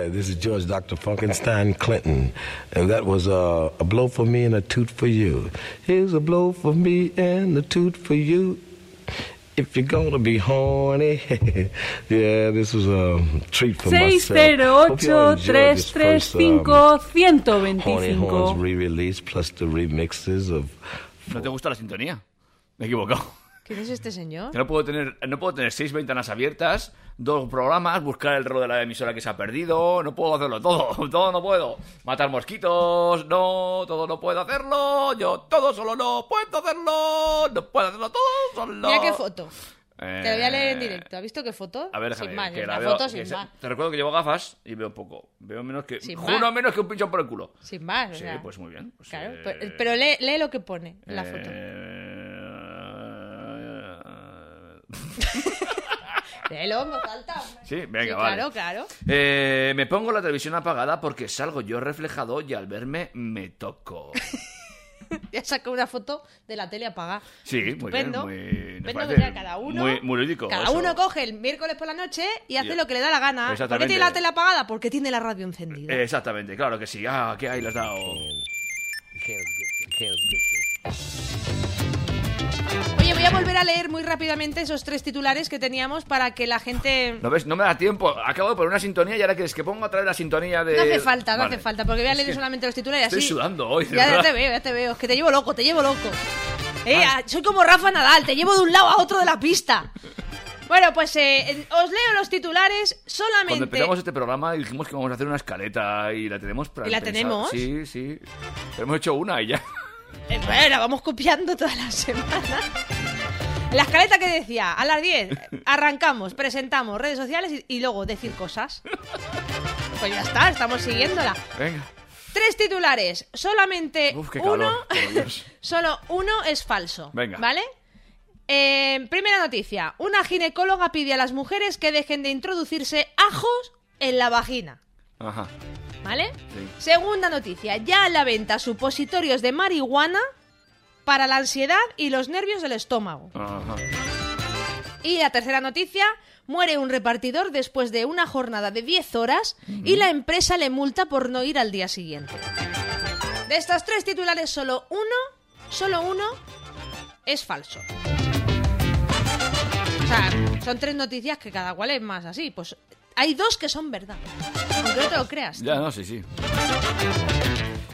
S10: Yeah, this is George Dr. Funkenstein Clinton. And that was uh, a blow for me and a toot for you. Here's a blow for me and a toot for you. If you're gonna be horny, yeah, this was a treat for myself. Hope you all enjoyed this first, um, Horny Horns
S11: 608-335-125.
S10: re-release plus the remixes of
S3: ¿No te gusta la sintonía? Me he equivocado.
S4: ¿Quién es este señor?
S3: Que no puedo tener, no puedo tener seis ventanas abiertas, dos programas, buscar el reloj de la emisora que se ha perdido. No puedo hacerlo todo, todo no puedo. Matar mosquitos, no, todo no puedo hacerlo. Yo todo solo no puedo hacerlo. No puedo hacerlo todo solo.
S4: Mira qué foto.
S3: Eh,
S4: Te lo voy a leer en directo. ¿Has visto qué foto?
S3: A ver, déjame,
S4: sin más,
S3: que la veo-
S4: foto sin
S3: se-
S4: más.
S3: Te recuerdo que llevo gafas y veo poco. Veo menos que.
S4: Sin
S3: Juro
S4: más.
S3: menos que un pinchón por el culo.
S4: Sin más, o
S3: Sí,
S4: sea.
S3: pues muy bien. pues,
S4: Claro,
S3: eh,
S4: pero, pero lee, lee lo que pone en la foto.
S3: eh,
S4: Léelo en voz alta. hombre.
S3: Sí, venga,
S4: Sí,
S3: vale.
S4: Claro, claro.
S3: Eh, me pongo la televisión apagada porque salgo yo reflejado y al verme me toco.
S4: Ya sacó una foto de la tele apagada.
S3: Sí, muy bien. Muy,
S4: Estupendo,
S3: parece
S4: mira, cada uno,
S3: Muy, muy lúdico.
S4: cada
S3: eso.
S4: uno coge el miércoles por la noche y hace lo que le da la gana. ¿Por qué
S3: Exactamente.
S4: tiene la tele apagada? Porque tiene la radio encendida.
S3: Eh, Exactamente, claro que sí. Ah, ¿qué hay? Le has dado.
S4: Oye, voy a volver a leer muy rápidamente esos tres titulares que teníamos para que la gente...
S3: ¿No ves? No me da tiempo. Acabo de poner una sintonía y ahora quieres que ponga otra vez la sintonía de.
S4: No hace falta, no
S3: Vale.
S4: hace falta, porque voy a
S3: Es
S4: leer
S3: que
S4: solamente los titulares
S3: Estoy
S4: así.
S3: sudando hoy.
S4: Ya, ya te veo, ya te veo. Es que te llevo loco, te llevo loco. Eh, ah, soy como Rafa Nadal, te llevo de un lado a otro de la pista. Bueno, pues eh, os leo los titulares
S3: Cuando
S4: solamente.
S3: empezamos este programa dijimos que vamos a hacer una escaleta y la tenemos pra-
S4: ¿Y la
S3: pensada.
S4: tenemos?
S3: Sí, sí. Hemos hecho una y ya.
S4: Eh, bueno, la vamos copiando toda la semana. La escaleta que decía, a las 10 arrancamos, presentamos redes sociales y, y luego decir cosas. Pues ya está, estamos siguiéndola.
S3: Venga.
S4: Tres titulares, solamente
S3: Uf, qué
S4: uno,
S3: calor. Dios.
S4: solo uno es falso.
S3: Venga.
S4: ¿Vale? Eh, primera noticia, una ginecóloga pide a las mujeres que dejen de introducirse ajos en la vagina.
S3: Ajá.
S4: ¿Vale?
S3: Sí.
S4: Segunda noticia, ya a la venta supositorios de marihuana para la ansiedad y los nervios del estómago.
S3: Ajá.
S4: Y la tercera noticia, muere un repartidor después de una jornada de 10 horas y la empresa le multa por no ir al día siguiente. De estos tres titulares, solo uno, solo uno es falso. O sea, son tres noticias que cada cual es más así. Pues hay dos que son verdad. Aunque no te lo creas.
S3: Ya, no, sí, sí.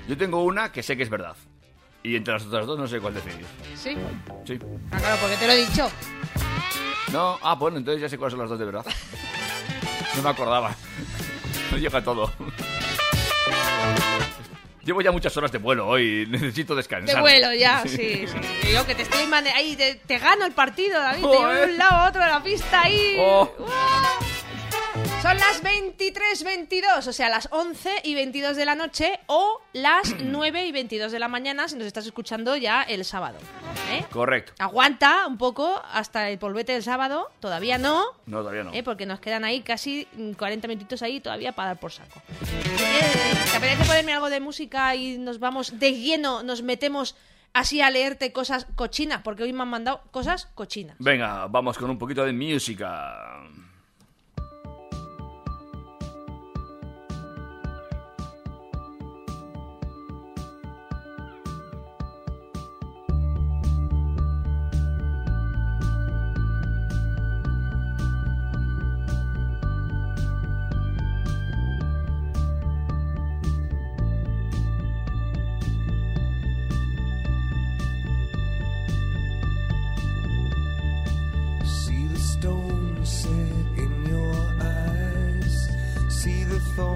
S3: Yo tengo una que sé que es verdad. Y entre las otras dos no sé cuál decidir.
S4: Sí.
S3: Sí.
S4: Ah, claro, porque te lo he dicho.
S3: No, ah, bueno, entonces ya sé cuáles son las dos de verdad. No me acordaba. No llega todo. Llevo ya muchas horas de vuelo hoy, necesito descansar.
S4: De vuelo ya, sí, sí. Digo que te estoy mane- ahí, te, te gano el partido, David. Te llevo de un lado a otro de la pista ahí.
S3: Oh.
S4: Son las 23.22, o sea, las 11 y 22 de la noche o las 9 y 22 de la mañana si nos estás escuchando ya el sábado. ¿eh?
S3: Correcto.
S4: Aguanta un poco hasta el polvete del sábado, todavía no,
S3: No, todavía no.
S4: ¿eh? porque nos quedan ahí casi mm, 40 minutitos ahí todavía para dar por saco. Eh, ¿Te apetece ponerme algo de música y nos vamos de lleno, nos metemos así a leerte cosas cochinas? Porque hoy me han mandado cosas cochinas.
S3: Venga, vamos con un poquito de música.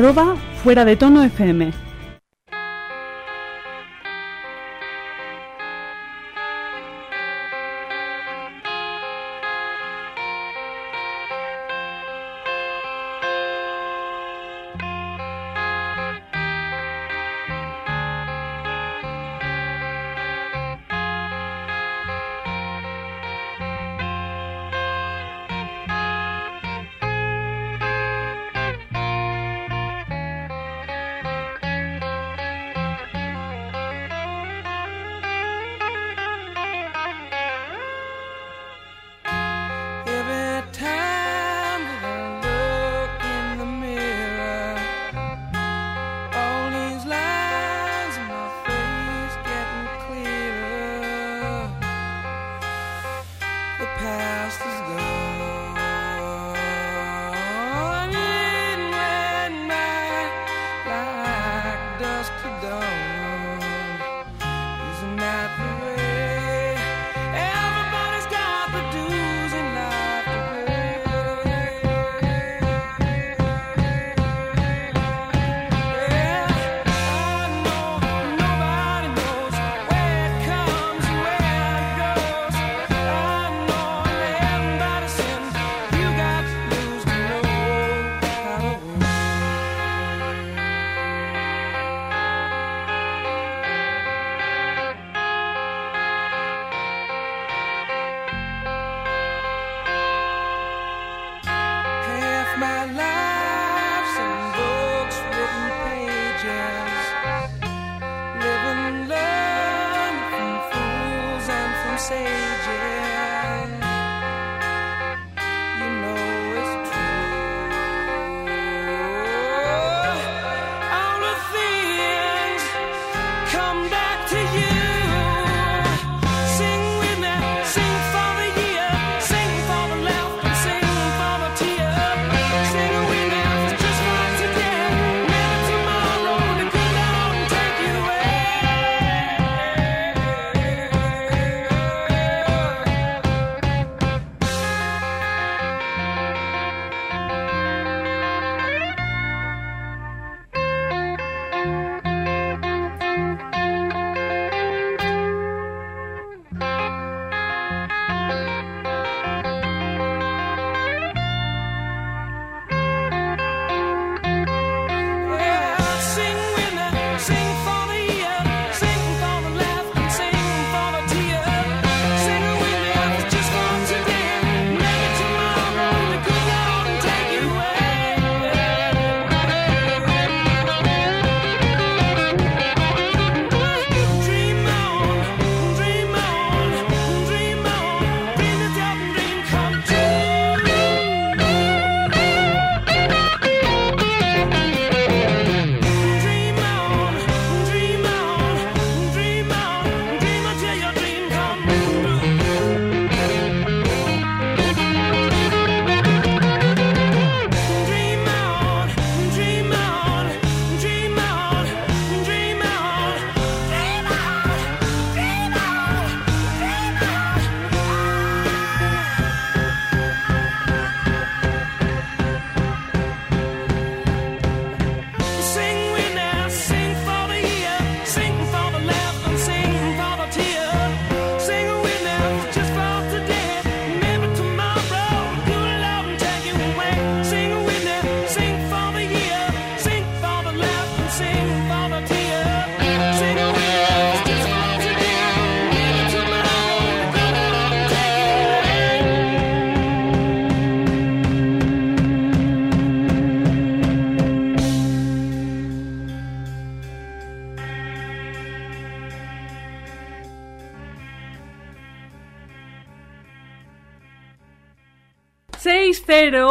S8: arroba fuera de tono FM.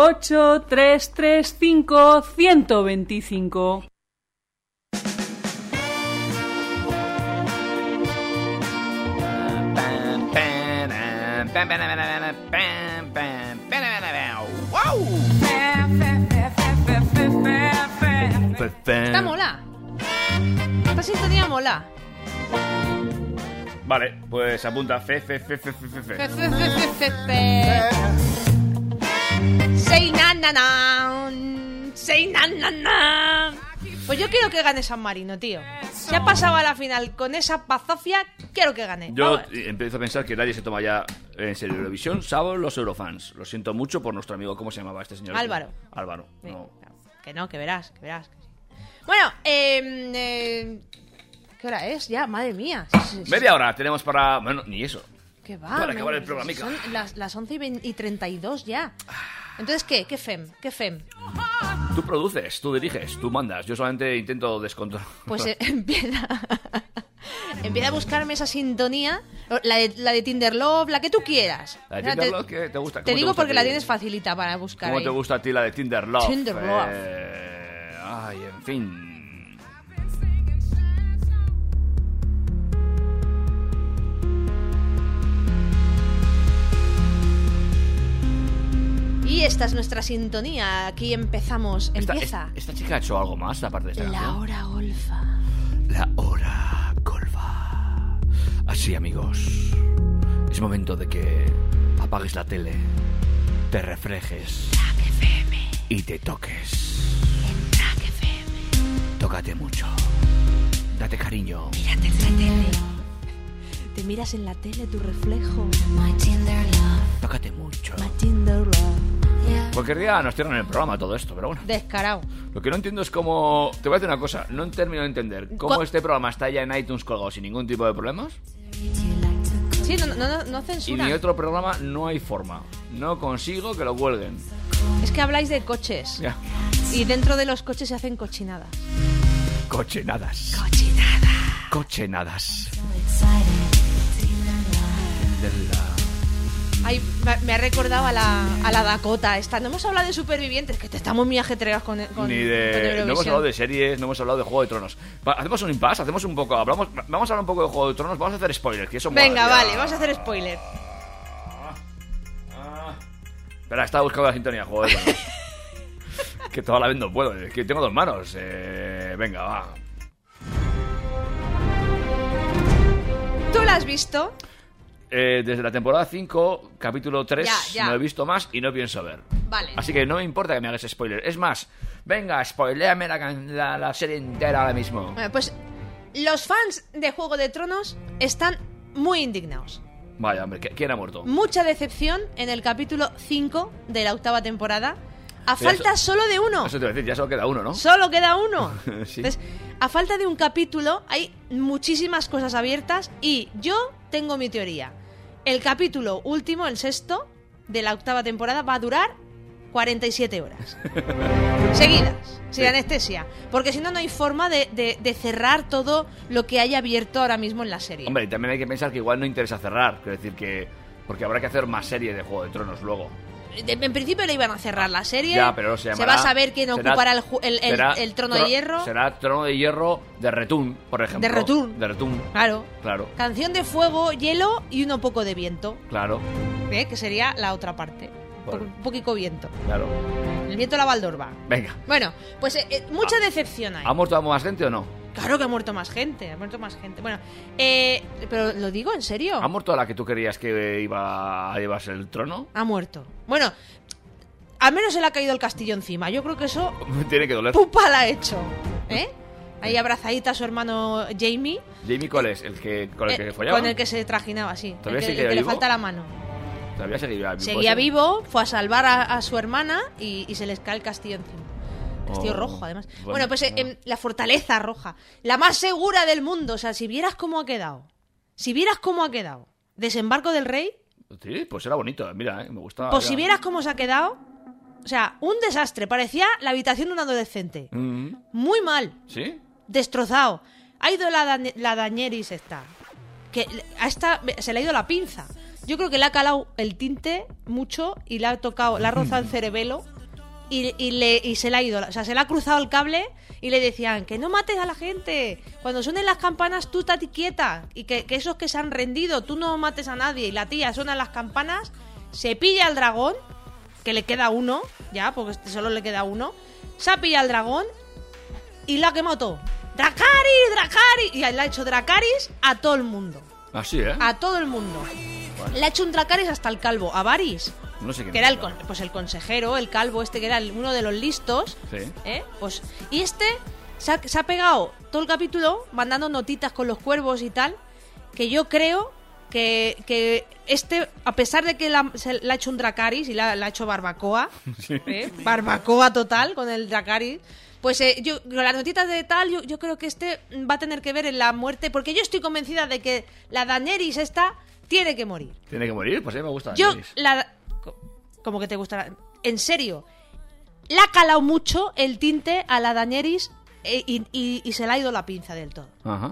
S8: 8335 125.
S4: Está mola. Esta sintonía mola.
S3: Vale, pues apunta. Fe, fe, fe, fe, fe, fe. fe,
S4: fe, fe, fe, fe. Say na Pues yo quiero que gane San Marino, tío. Si ha pasado a la final con esa pazofia, quiero que gane.
S3: Yo empiezo a pensar que nadie se toma ya en serio Eurovisión, salvo los Eurofans. Lo siento mucho por nuestro amigo, ¿cómo se llamaba este señor?
S4: Álvaro.
S3: Álvaro,
S4: sí,
S3: no.
S4: Que no, que verás, que verás. Bueno, em, eh, ¿qué hora es ya? Madre mía.
S3: Media hora tenemos para... Bueno, ni eso.
S4: ¿Qué va?
S3: Para acabar el programa,
S4: Son las, las 11 y, 20 y 32 ya. Ah. Entonces, ¿qué? ¿Qué fem? ¿Qué fem?
S3: Tú produces, tú diriges, tú mandas. Yo solamente intento descontrolar.
S4: Pues eh, empieza... empieza a buscarme esa sintonía, la de, la de Tinder Love, la que tú quieras.
S3: La de Tinder
S4: te-
S3: Love, ¿qué te gusta?
S4: Te
S3: ¿Cómo
S4: digo
S3: gusta
S4: porque la tienes facilita para buscar.
S3: ¿Cómo
S4: ahí.
S3: te gusta a ti la de Tinder Love?
S4: Tinder Love.
S3: Eh, ay, en fin.
S4: Y esta es nuestra sintonía. Aquí empezamos.
S3: Esta,
S4: Empieza.
S3: esta- esta chica ha hecho algo más aparte de esta
S4: La
S3: canción?
S4: hora golfa.
S3: La hora golfa. Así, amigos. Es momento de que apagues la tele, te reflejes y te toques. Tócate mucho. Date cariño.
S4: Mírate la tele. Te miras en la tele tu reflejo.
S3: Tócate mucho.
S4: Tinder love.
S3: Cualquier día nos cierran el programa todo esto, pero bueno.
S4: Descarado.
S3: Lo que no entiendo es cómo... Te voy a decir una cosa. No termino de entender cómo
S4: Cu-
S3: este programa está ya en iTunes colgado sin ningún tipo de problemas.
S4: Sí, no, no, no, no
S3: Y
S4: censura.
S3: mi otro programa no hay forma. No consigo que lo cuelguen.
S4: Es que habláis de coches.
S3: Ya.
S4: Y dentro de los coches se hacen cochinadas. Ay, me- ha recordado a la, a la Dakota esta. No hemos hablado de supervivientes, que te estamos muy ajetreados con, con,
S3: Ni
S4: con
S3: de. No hemos hablado de series, no hemos hablado de Juego de Tronos. Va, hacemos un impasse, hacemos un poco. Hablamos, vamos a hablar un poco de Juego de Tronos, vamos a hacer spoilers, que eso
S4: Venga, vale, vamos a hacer spoiler.
S3: Espera, estaba buscando la sintonía, Juego de Tronos. que toda la vez no puedo, es que tengo dos manos. Eh, venga, va.
S4: ¿Tú la has visto?
S3: Eh, desde la temporada 5, capítulo 3,
S4: Ya, ya.
S3: no he visto más y no pienso ver.
S4: Vale.
S3: Así que no me importa que me hagas spoiler. Es más, venga, spoileame la, can- la, la serie entera ahora mismo.
S4: Bueno, pues los fans de Juego de Tronos están muy indignados.
S3: Vaya, hombre, ¿qui- ¿quién ha muerto?
S4: Mucha decepción en el capítulo 5 de la octava temporada. A
S3: Pero
S4: falta solo de uno.
S3: Eso te voy a decir, ya solo queda uno, ¿no?
S4: Solo queda uno.
S3: Sí.
S4: Entonces, a falta de un capítulo, hay muchísimas cosas abiertas y yo tengo mi teoría. El capítulo último, el sexto, de la octava temporada, va a durar 47 horas. Seguidas, sin
S3: Sí.
S4: anestesia. Porque si no, no hay forma de, de- de cerrar todo lo que hay abierto ahora mismo en la serie.
S3: Hombre, y también hay que pensar que igual no interesa cerrar. Quiero decir que. Porque habrá que hacer más series de Juego de Tronos luego.
S4: De- en principio le iban a cerrar la serie.
S3: Ya, pero se llamará-
S4: va a saber quién
S3: será-
S4: ocupará el, el- el-
S3: será
S4: el trono
S3: tro-
S4: de hierro.
S3: Será Trono de Hierro de Retún, por ejemplo.
S4: De Retún.
S3: De Retún.
S4: Claro.
S3: Claro,
S4: Canción de fuego, hielo y uno poco de viento.
S3: claro,
S4: ¿eh? Que sería la otra parte.
S3: Bueno.
S4: Un poquito viento.
S3: claro.
S4: El viento la Valdorba.
S3: Venga.
S4: Bueno, pues eh, eh, mucha decepción hay.
S3: ¿Ha muerto más gente o no?
S4: Claro que ha muerto más gente, ha muerto más gente. Bueno, eh, pero lo digo en serio.
S3: ¿Ha muerto la que tú querías que iba a llevarse el trono?
S4: Ha muerto. Bueno, al menos se le ha caído el castillo encima. Yo creo que eso
S3: Tiene que doler.
S4: pupa la ha hecho. ¿Eh? Ahí abrazadita a su hermano Jamie.
S3: ¿Jamie cuál es? ¿El que, con el que
S4: eh,
S3: follaba?
S4: con el que se trajinaba, sí. El
S3: ¿Todavía
S4: que, el que le falta la mano.
S3: Todavía seguía vivo.
S4: Seguía vivo, fue a salvar a, a su hermana y, y se les cae el castillo encima. Castillo
S3: Oh,
S4: rojo, además.
S3: bueno,
S4: Bueno, pues eh,
S3: no.
S4: em, la fortaleza roja. La más segura del mundo. O sea, si vieras cómo ha quedado. Si vieras cómo ha quedado. Desembarco del rey.
S3: Sí, pues era bonito, mira, eh, me gustaba.
S4: Pues si vieras cómo se ha quedado. O sea, un desastre. Parecía la habitación de un adolescente.
S3: Mm,
S4: Muy mal.
S3: ¿Sí?
S4: Destrozado. Ha ido la, la Daenerys esta. Que a esta se le ha ido la pinza. Yo creo que le ha calado el tinte mucho y le ha tocado, le ha rozado el cerebelo y, y le, y se le ha ido. O sea, se le ha cruzado el cable y le decían que no mates a la gente. Cuando suenen las campanas, tú estate quieta. Y que, que esos que se han rendido, tú no mates a nadie. Y la tía suena las campanas, se pilla al dragón, que le queda uno, ya, porque este solo le queda uno. Se ha pillado al dragón y la ha quemado todo. ¡Dracaris! ¡Dracaris! Y le ha hecho Dracaris a todo el mundo.
S3: Así, ¿eh?
S4: A todo el mundo. Le ha hecho un Dracaris hasta el calvo. A Varys.
S3: No sé quién
S4: que era el, pues el consejero, el calvo este que era el- uno de los listos,
S3: Sí.
S4: ¿eh? Pues, y este se ha, se ha pegado todo el capítulo mandando notitas con los cuervos y tal, que yo creo que, que este, a pesar de que la, se, le ha hecho un Dracaris y la, la ha hecho barbacoa, ¿eh? barbacoa total con el Dracaris, pues eh, yo con las notitas de tal, yo, yo creo que este va a tener que ver en la muerte, porque yo estoy convencida de que la Daenerys esta tiene que morir.
S3: ¿Tiene que morir? Pues a mí me gusta.
S4: Yo, la. Co- Como que te gusta. la- En serio. Le ha calado mucho el tinte a la Daenerys eh, y, y- y se le ha ido la pinza del todo.
S3: Ajá.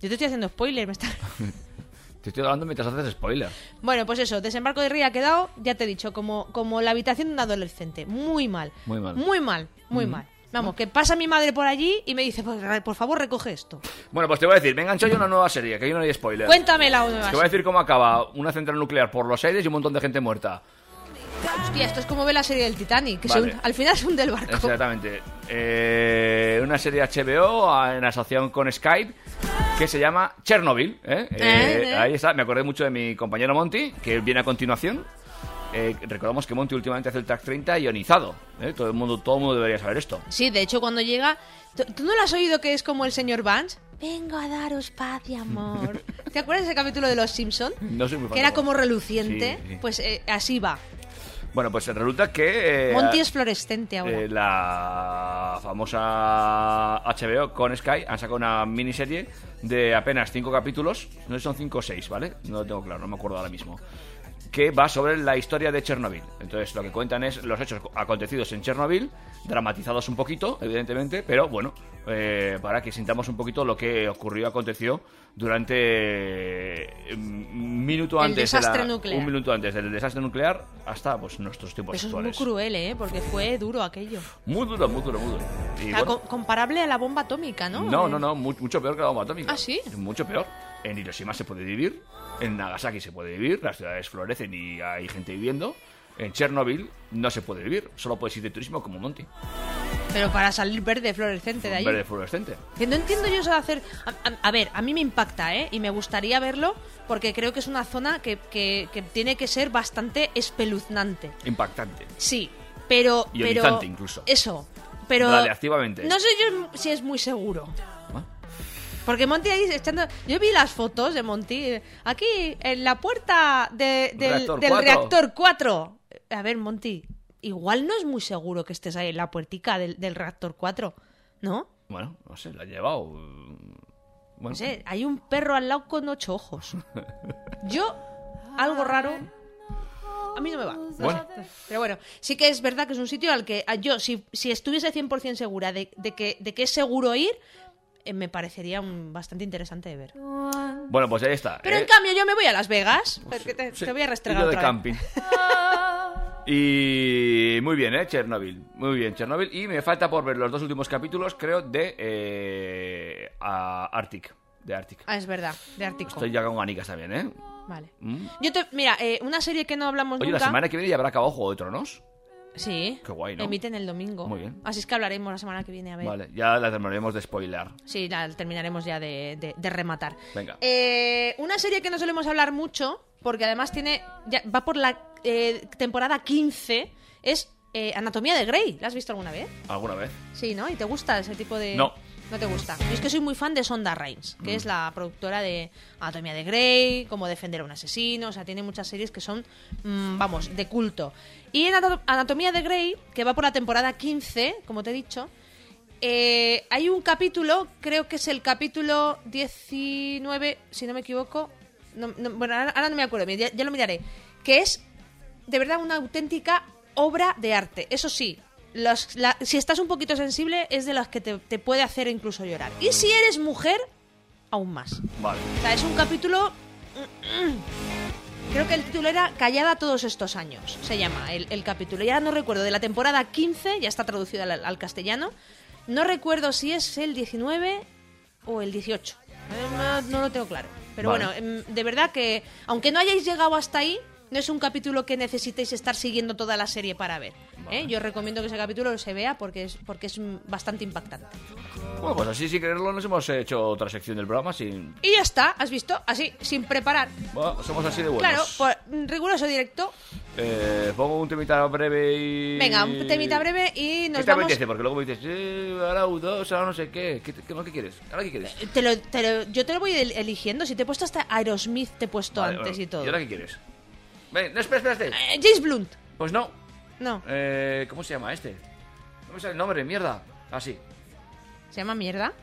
S4: Yo te estoy haciendo spoiler, me está...
S3: Te estoy hablando mientras haces spoiler.
S4: Bueno, pues eso, desembarco de Ría ha quedado, ya te he dicho, como, como la habitación de un adolescente. Muy mal.
S3: Muy mal.
S4: Muy mal, muy mal. Vamos, que pasa mi madre por allí y me dice, por, por favor, recoge esto.
S3: Bueno, pues te voy a decir, me engancho yo una nueva serie, que ahí no hay spoiler.
S4: Cuéntame la nueva.
S3: Te voy a decir cómo acaba una central nuclear por los aires y un montón de gente muerta.
S4: Hostia, esto es como ve la serie del Titanic, que se
S3: Vale.
S4: hun- al final se hunde el barco.
S3: Exactamente. Eh, una serie HBO en asociación con Skype que se llama Chernobyl. ¿eh? Eh,
S4: Eh, eh.
S3: Ahí está, me acordé mucho de mi compañero Monty, que viene a continuación. Eh, recordamos que Monty últimamente hace el TAC 30 ionizado. ¿eh? Todo, el mundo, todo el mundo debería saber esto.
S4: Sí, de hecho, cuando llega. ¿Tú, no lo has oído que es como el señor Vance? Vengo a daros paz y amor. ¿Te acuerdas ese capítulo de Los Simpson?
S3: No soy muy fan
S4: Que era
S3: de
S4: como reluciente.
S3: Sí, sí.
S4: Pues eh, así va.
S3: Bueno, pues resulta que... eh,
S4: Monty es fluorescente ahora.
S3: Eh, la famosa HBO con Sky han sacado una miniserie de apenas cinco capítulos, no sé si son cinco o seis, ¿vale? No lo tengo claro, no me acuerdo ahora mismo. Que va sobre la historia de Chernobyl. Entonces, lo que cuentan es los hechos acontecidos en Chernobyl, dramatizados un poquito, evidentemente, pero bueno, eh, para que sintamos un poquito lo que ocurrió, aconteció durante eh, un minuto
S4: El
S3: antes de la-
S4: desastre nuclear.
S3: un minuto antes del desastre nuclear hasta pues nuestros tiempos
S4: Eso es muy
S3: actuales.
S4: cruel, ¿eh? Porque fue duro aquello.
S3: Muy duro, muy duro, muy duro. Y
S4: O sea,
S3: bueno,
S4: co- comparable a la bomba atómica, ¿no?
S3: no, no, no, mu- mucho peor que la bomba atómica.
S4: ¿Ah, sí?
S3: Mucho peor. En Hiroshima se puede vivir, en Nagasaki se puede vivir, las ciudades florecen y hay gente viviendo. En Chernobyl no se puede vivir, solo puedes ir de turismo como Monty,
S4: Pero para salir verde fluorescente de ahí.
S3: verde fluorescente.
S4: Que no entiendo yo eso de hacer. A, a- a ver, a mí me impacta, ¿eh? Y me gustaría verlo porque creo que es una zona que, que- que tiene que ser bastante espeluznante.
S3: Impactante.
S4: Sí, pero.
S3: Ionizante
S4: pero
S3: incluso.
S4: Eso. Pero.
S3: Radiactivamente.
S4: No sé yo si es muy seguro. Porque Monty ahí echando. Yo vi las fotos de Monty. Aquí, en la puerta de- del,
S3: Reactor
S4: del
S3: 4.
S4: reactor 4. A ver, Monty. Igual no es muy seguro que estés ahí en la puertica del, del reactor 4. ¿No?
S3: Bueno, no sé, la ha llevado. mm, Bueno,
S4: No sé, hay un perro al lado con ocho ojos. Yo, algo raro. A mí no me va. no
S3: Bueno.
S4: Pero bueno, sí que es verdad que es un sitio al que yo, si, si estuviese 100% segura de, de que, de que es seguro ir, eh, me parecería un- bastante interesante de ver.
S3: bueno, pues ahí está.
S4: Pero
S3: ¿eh?
S4: en cambio yo me voy a Las Vegas, porque te,
S3: Sí,
S4: te voy a restregar
S3: yo de
S4: otra vez.
S3: camping. Y muy bien, ¿eh? Chernobyl. Muy bien, Chernobyl. Y me falta por ver los dos últimos capítulos, creo, de eh, a Arctic. De Arctic.
S4: Ah, es verdad, de Ártico.
S3: Estoy ya con ganicas también, ¿eh?
S4: Vale.
S3: Mm.
S4: Yo te, mira, eh, una serie que no hablamos
S3: Oye,
S4: nunca.
S3: la semana que viene ya habrá acabado Juego de Tronos.
S4: Sí.
S3: Qué guay, ¿no?
S4: Emiten el domingo.
S3: Muy bien.
S4: Así es que hablaremos la semana que viene, a ver.
S3: Vale, ya la terminaremos de spoiler.
S4: Sí, la terminaremos ya de, de- de rematar.
S3: Venga.
S4: Eh, una serie que no solemos hablar mucho, porque además tiene ya, va por la eh, temporada 15, es eh, Anatomía de Grey. ¿La has visto alguna vez?
S3: ¿Alguna vez?
S4: Sí, ¿no? ¿Y te gusta ese tipo de...?
S3: No.
S4: No te gusta. Yo es que soy muy fan de Sonda Rhimes, que
S3: Mm.
S4: es la productora de Anatomía de Grey, Cómo defender a un asesino, o sea, tiene muchas series que son, mm, vamos, de culto. Y en Anato- Anatomía de Grey, que va por la temporada 15, como te he dicho, eh, hay un capítulo, creo que es el capítulo 19, si no me equivoco. no- no- bueno, ahora, ahora no me acuerdo, ya, ya lo miraré. Que es de verdad una auténtica obra de arte. Eso sí, los- la- si estás un poquito sensible, es de las que te, te puede hacer incluso llorar. Y si eres mujer, aún más.
S3: Vale.
S4: O sea, es un capítulo. Creo que el título era Callada todos estos años. Se llama el, el capítulo. Ya no recuerdo, de la temporada 15, ya está traducido al, al castellano. No recuerdo si es el 19 o el 18. Eh, No, no lo tengo claro. Pero
S3: Vale.
S4: bueno, em, de verdad que, aunque no hayáis llegado hasta ahí, no es un capítulo que necesitéis estar siguiendo toda la serie para ver. ¿eh? Yo recomiendo que ese capítulo se vea porque es, porque es bastante impactante.
S3: Bueno, pues así sin quererlo nos hemos hecho otra sección del programa sin...
S4: Y ya está, ¿has visto? Así, sin preparar.
S3: Bueno, somos así de buenos.
S4: Claro, por mm, riguroso directo.
S3: Eh, pongo un temita breve y...
S4: Venga, un temita breve y
S3: ¿Qué
S4: nos
S3: te
S4: vamos...
S3: apetece? Porque luego me dices, eh, ahora U2, ahora no sé qué. ¿Qué, qué, qué quieres? ¿Ahora qué quieres?
S4: Te lo, te lo- yo te lo voy el- eligiendo. Si te he puesto hasta Aerosmith, te he puesto
S3: Vale,
S4: antes
S3: bueno,
S4: y todo.
S3: ¿Y ahora qué quieres? Ven, no, espera, espera, espera.
S4: Eh, James Blunt.
S3: Pues no.
S4: No,
S3: Eh, ¿Cómo se llama este? No me sale el nombre, mierda. Ah, sí.
S4: se llama mierda.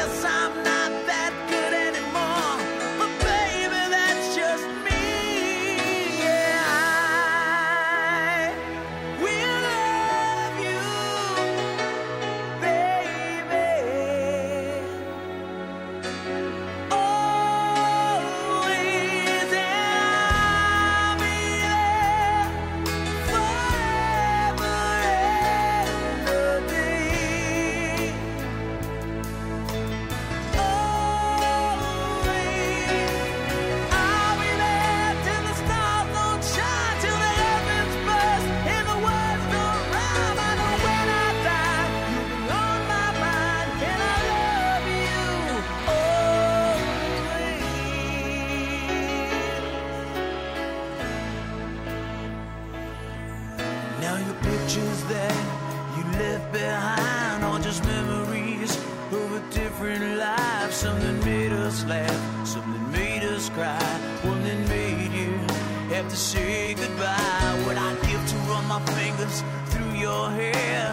S8: your hair,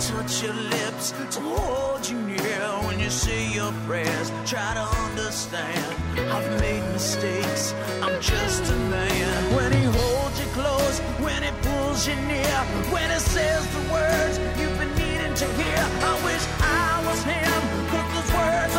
S8: touch your lips to hold you near when you say your prayers. Try to understand. I've made mistakes. I'm just a man. When he holds you close, when he pulls you near, when he says the words you've been needing to hear. I wish I was him, 'cause those words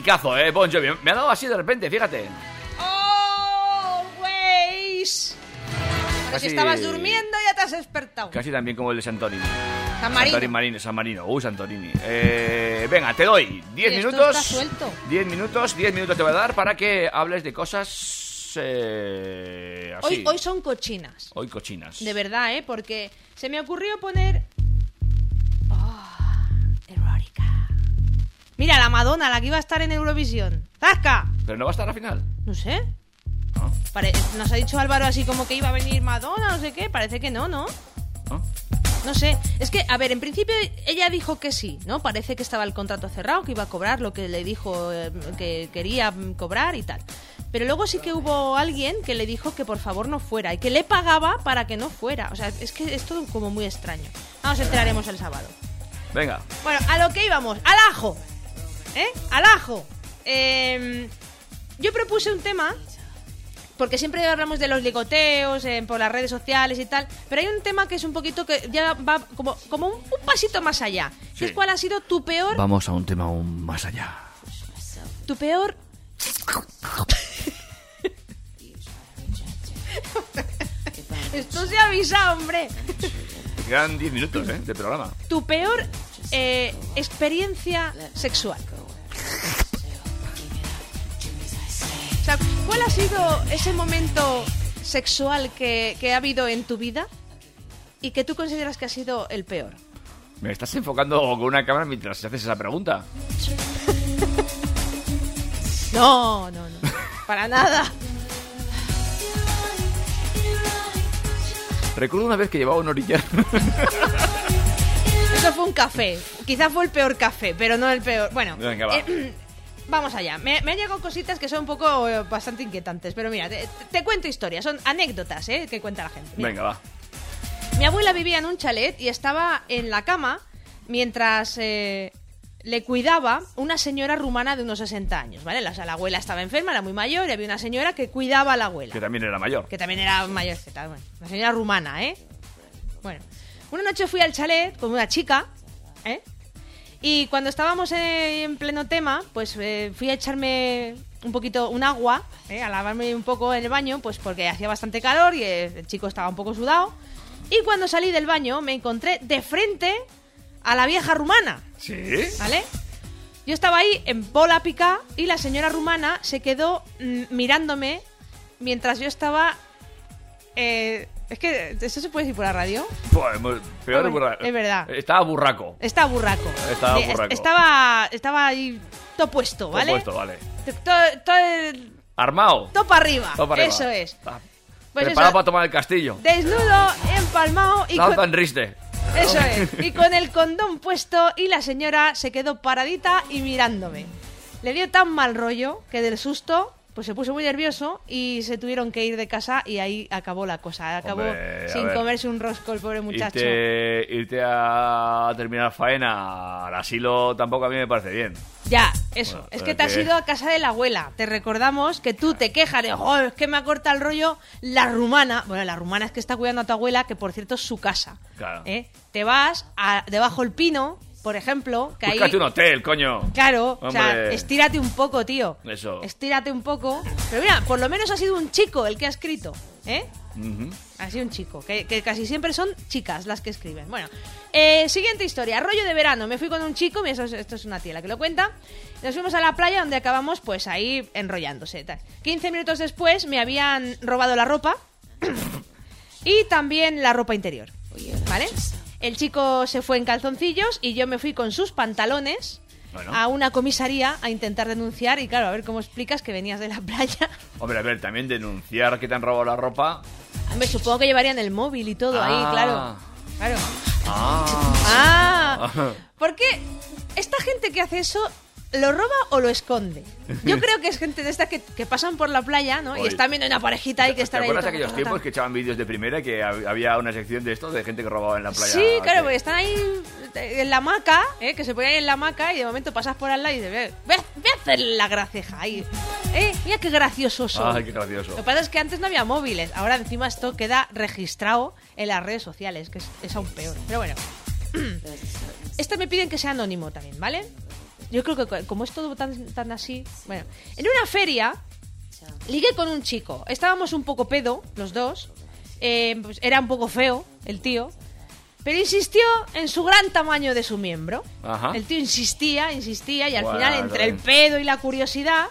S3: clasicazo, ¿eh? Bon Jovi. Me ha dado así de repente, fíjate.
S4: Always. Pero
S3: Casi-
S4: si estabas durmiendo ya te has despertado.
S3: Casi también como el de Santorini.
S4: San Marino.
S3: Santorini Marino, San Marino. Uh, Santorini. Eh, venga, te doy 10
S4: Esto
S3: minutos.
S4: está suelto.
S3: 10 minutos, 10 minutos te voy a dar para que hables de cosas eh, así.
S4: Hoy, hoy son cochinas.
S3: Hoy cochinas.
S4: De verdad, ¿eh? Porque se me ocurrió poner... Mira, la Madonna, la que iba a estar en Eurovisión. ¡Zasca!
S3: Pero no va a estar al final.
S4: No sé. Pare- Nos ha dicho Álvaro así como que iba a venir Madonna, no sé qué. Parece que no, ¿no?
S3: ¿No?
S4: No sé. Es que, a ver, en principio ella dijo que sí, ¿no? Parece que estaba el contrato cerrado, que iba a cobrar lo que le dijo eh, que quería mm, cobrar y tal. Pero luego sí que hubo alguien que le dijo que por favor no fuera y que le pagaba para que no fuera. O sea, es que es todo como muy extraño. Vamos, enteraremos el sábado.
S3: Venga.
S4: Bueno, a lo que íbamos, al ajo. ¿Eh? Al ajo. Eh, yo propuse un tema, porque siempre hablamos de los ligoteos eh, por las redes sociales y tal, pero hay un tema que es un poquito que ya va como, como un, un pasito más allá. es cuál ha sido tu peor,
S3: Vamos a un tema aún más allá.
S4: tu peor... Esto se avisa, hombre.
S3: Quedan 10 minutos, ¿eh? De programa.
S4: Tu peor eh, experiencia sexual. ¿Cuál ha sido ese momento sexual que, que ha habido en tu vida y que tú consideras que ha sido el peor?
S3: Me estás enfocando con una cámara mientras haces esa pregunta.
S4: No, no, no. Para nada.
S3: Recuerdo una vez que llevaba un orillar.
S4: Eso fue un café. Quizá fue el peor café, pero no el peor. Bueno,
S3: Venga, va.
S4: eh, vamos allá. Me, me han llegado cositas que son un poco eh, bastante inquietantes, pero mira, te, te cuento historias, son anécdotas, ¿eh? Que cuenta la gente. Mira.
S3: Venga, va.
S4: Mi abuela vivía en un chalet y estaba en la cama mientras eh, le cuidaba una señora rumana de unos 60 años, ¿vale? La, o sea, la abuela estaba enferma, era muy mayor y había una señora que cuidaba a la abuela.
S3: Que también era mayor.
S4: Que también era mayor, bueno, una señora rumana, ¿eh? Bueno, una noche fui al chalet con una chica, ¿eh? Y cuando estábamos en pleno tema, pues eh, fui a echarme un poquito, un agua, ¿eh? a lavarme un poco en el baño, pues porque hacía bastante calor y el chico estaba un poco sudado. Y cuando salí del baño me encontré de frente a la vieja rumana,
S3: ¿Sí?
S4: ¿vale? Yo estaba ahí en bola pica y la señora rumana se quedó mm, mirándome mientras yo estaba... eh, es que, ¿eso se puede decir por la radio?
S3: Pues, peor burraco.
S4: es verdad.
S3: Estaba burraco.
S4: Estaba burraco.
S3: Estaba burraco.
S4: Estaba, estaba ahí todo puesto, ¿vale?
S3: Todo puesto, vale.
S4: Todo, todo,
S3: Armado.
S4: todo para arriba.
S3: Todo para arriba.
S4: Eso es.
S3: Ah,
S4: Pues
S3: Preparado
S4: eso,
S3: para tomar el castillo.
S4: desnudo, empalmado y
S3: Lanza
S4: con,
S3: en riste.
S4: eso es. Y con el condón puesto y la señora se quedó paradita y mirándome. Le dio tan mal rollo que del susto pues se puso muy nervioso y se tuvieron que ir de casa y ahí acabó la cosa. Acabó
S3: Hombre,
S4: sin
S3: ver.
S4: comerse un rosco el pobre muchacho.
S3: Irte, irte a terminar faena al asilo tampoco a mí me parece bien.
S4: Ya, eso.
S3: Bueno,
S4: es que te has
S3: que-
S4: ido a casa de la abuela. Te recordamos que tú te quejas de, "Jo, es que me acorta el rollo la rumana. Bueno, la rumana es que está cuidando a tu abuela, que por cierto es su casa.
S3: Claro.
S4: ¿eh? Te vas a, debajo del pino, por ejemplo, que ahí...
S3: Búscate un hotel, coño.
S4: Claro, o sea, estírate un poco, tío.
S3: Eso.
S4: Estírate un poco. Pero mira, por lo menos ha sido un chico el que ha escrito, ¿eh?
S3: Ujú.
S4: Ha sido un chico, que, que casi siempre son chicas las que escriben. Bueno, eh, siguiente historia, rollo de verano. Me fui con un chico, mira, esto es una tía la que lo cuenta. Nos fuimos a la playa donde acabamos pues ahí enrollándose. tal. 15 minutos después me habían robado la ropa y también la ropa interior. ¿Vale? El chico se fue en calzoncillos y yo me fui con sus pantalones
S3: Bueno.
S4: a una comisaría a intentar denunciar y claro, a ver cómo explicas que venías de la playa.
S3: Hombre, a ver, también denunciar que te han robado la ropa.
S4: Me supongo que llevarían el móvil y todo ahí,
S3: Ah.
S4: claro. Claro.
S3: Ah.
S4: Ah, porque esta gente que hace eso, ¿lo roba o lo esconde? Yo creo que es gente de esta que, que pasan por la playa, ¿no? Y están viendo una parejita ahí que
S3: ¿Te
S4: está ahí.
S3: acuerdas aquellos tiempos que echaban vídeos de primera y que hab- había una sección de esto de gente que robaba en la playa?
S4: Sí, claro,
S3: que-
S4: porque están ahí eh, en la hamaca, ¿eh? que se ponen ahí en la hamaca y de momento pasas por al lado y dices, ve, ve, ve a hacer la graceja ahí. ¿Eh? Mira qué gracioso soy.
S3: Ay, qué gracioso.
S4: Lo que pasa es que antes no había móviles, ahora encima esto queda registrado en las redes sociales, que es, es aún peor. Pero bueno, este me piden que sea anónimo también, ¿vale? Yo creo que co- como es todo tan, tan así, bueno, en una feria ligué con un chico. Estábamos un poco pedo, los dos. Eh, pues era un poco feo el tío. Pero insistió en su gran tamaño de su miembro.
S3: Ajá.
S4: El tío insistía, insistía, y al
S3: Bueno,
S4: final, entre el pedo y la curiosidad,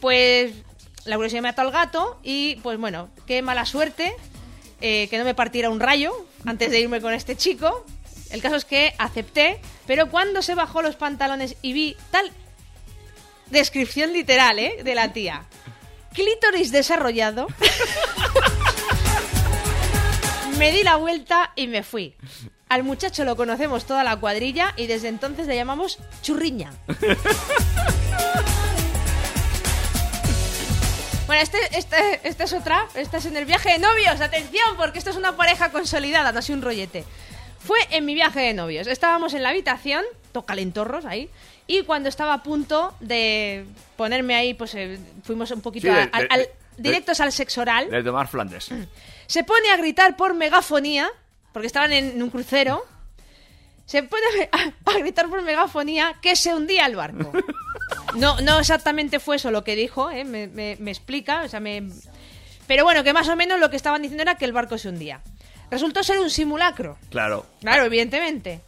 S4: pues la curiosidad me ató al gato. Y pues bueno, qué mala suerte eh, que no me partiera un rayo antes de irme con este chico. El caso es que acepté, pero cuando se bajó los pantalones y vi tal descripción literal, ¿eh? De la tía. Clítoris desarrollado. me di la vuelta y me fui. Al muchacho lo conocemos toda la cuadrilla y desde entonces le llamamos churriña. Bueno, este, este, esta es otra. Esta es en el viaje de novios. Atención, porque esto es una pareja consolidada, no así un rollete. Fue en mi viaje de novios. Estábamos en la habitación, tocalentorros ahí. Y cuando estaba a punto de ponerme ahí, pues eh, fuimos un poquito
S3: Sí, de-
S4: a- al-
S3: de-
S4: al-
S3: de-
S4: directos al sexo oral.
S3: De tomar Flandes.
S4: Se pone a gritar por megafonía, porque estaban en un crucero. Se pone a, a gritar por megafonía que se hundía el barco. No, no exactamente fue eso lo que dijo, ¿eh? me, me- me explica, o sea, me... Pero bueno, que más o menos lo que estaban diciendo era que el barco se hundía. Resultó ser un simulacro,
S3: Claro.
S4: claro, evidentemente.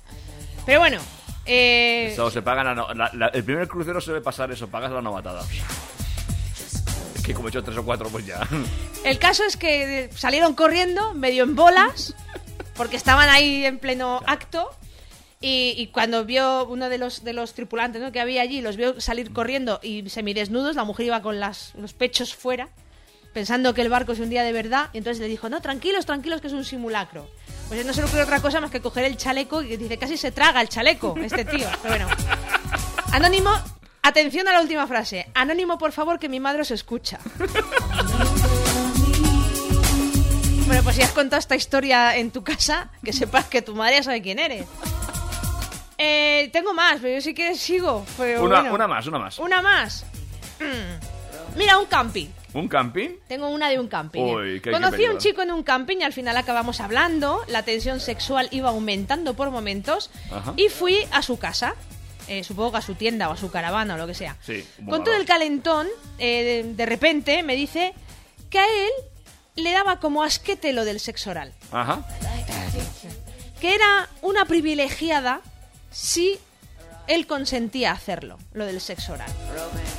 S4: Pero bueno, eh,
S3: Eso se pagan la la- la- el primer crucero se debe pasar eso, pagas la novatada. Es que como he hecho tres o cuatro, pues ya.
S4: El caso es que salieron corriendo, medio en bolas, porque estaban ahí en pleno acto. Y, y cuando vio uno de los, de los tripulantes ¿no? que había allí, los vio salir corriendo y semidesnudos, la mujer iba con las, los pechos fuera, pensando que el barco se hundía de verdad. Y entonces le dijo: No, tranquilos, tranquilos, que es un simulacro. Pues no se le ocurre otra cosa más que coger el chaleco y dice: Casi se traga el chaleco, este tío. Pero bueno. Anónimo, atención a la última frase. Anónimo, por favor, que mi madre os escucha. Bueno, pues si has contado esta historia en tu casa, que sepas que tu madre ya sabe quién eres. Eh, tengo más, pero yo sí que sigo. Pero
S3: Una,
S4: bueno.
S3: una más, una más.
S4: Una más. Mm. Mira, un camping.
S3: ¿Un camping?
S4: Tengo una de un camping.
S3: Uy, qué- qué
S4: Conocí a un chico en un camping y al final acabamos hablando. La tensión sexual iba aumentando por momentos.
S3: Ajá.
S4: Y fui a su casa. eh, supongo que a su tienda o a su caravana o lo que sea.
S3: Sí.
S4: Con todo el calentón, eh, de, de repente me dice que a él le daba como asquete lo del sexo oral.
S3: Ajá.
S4: Que era una privilegiada si él consentía hacerlo, lo del sexo oral.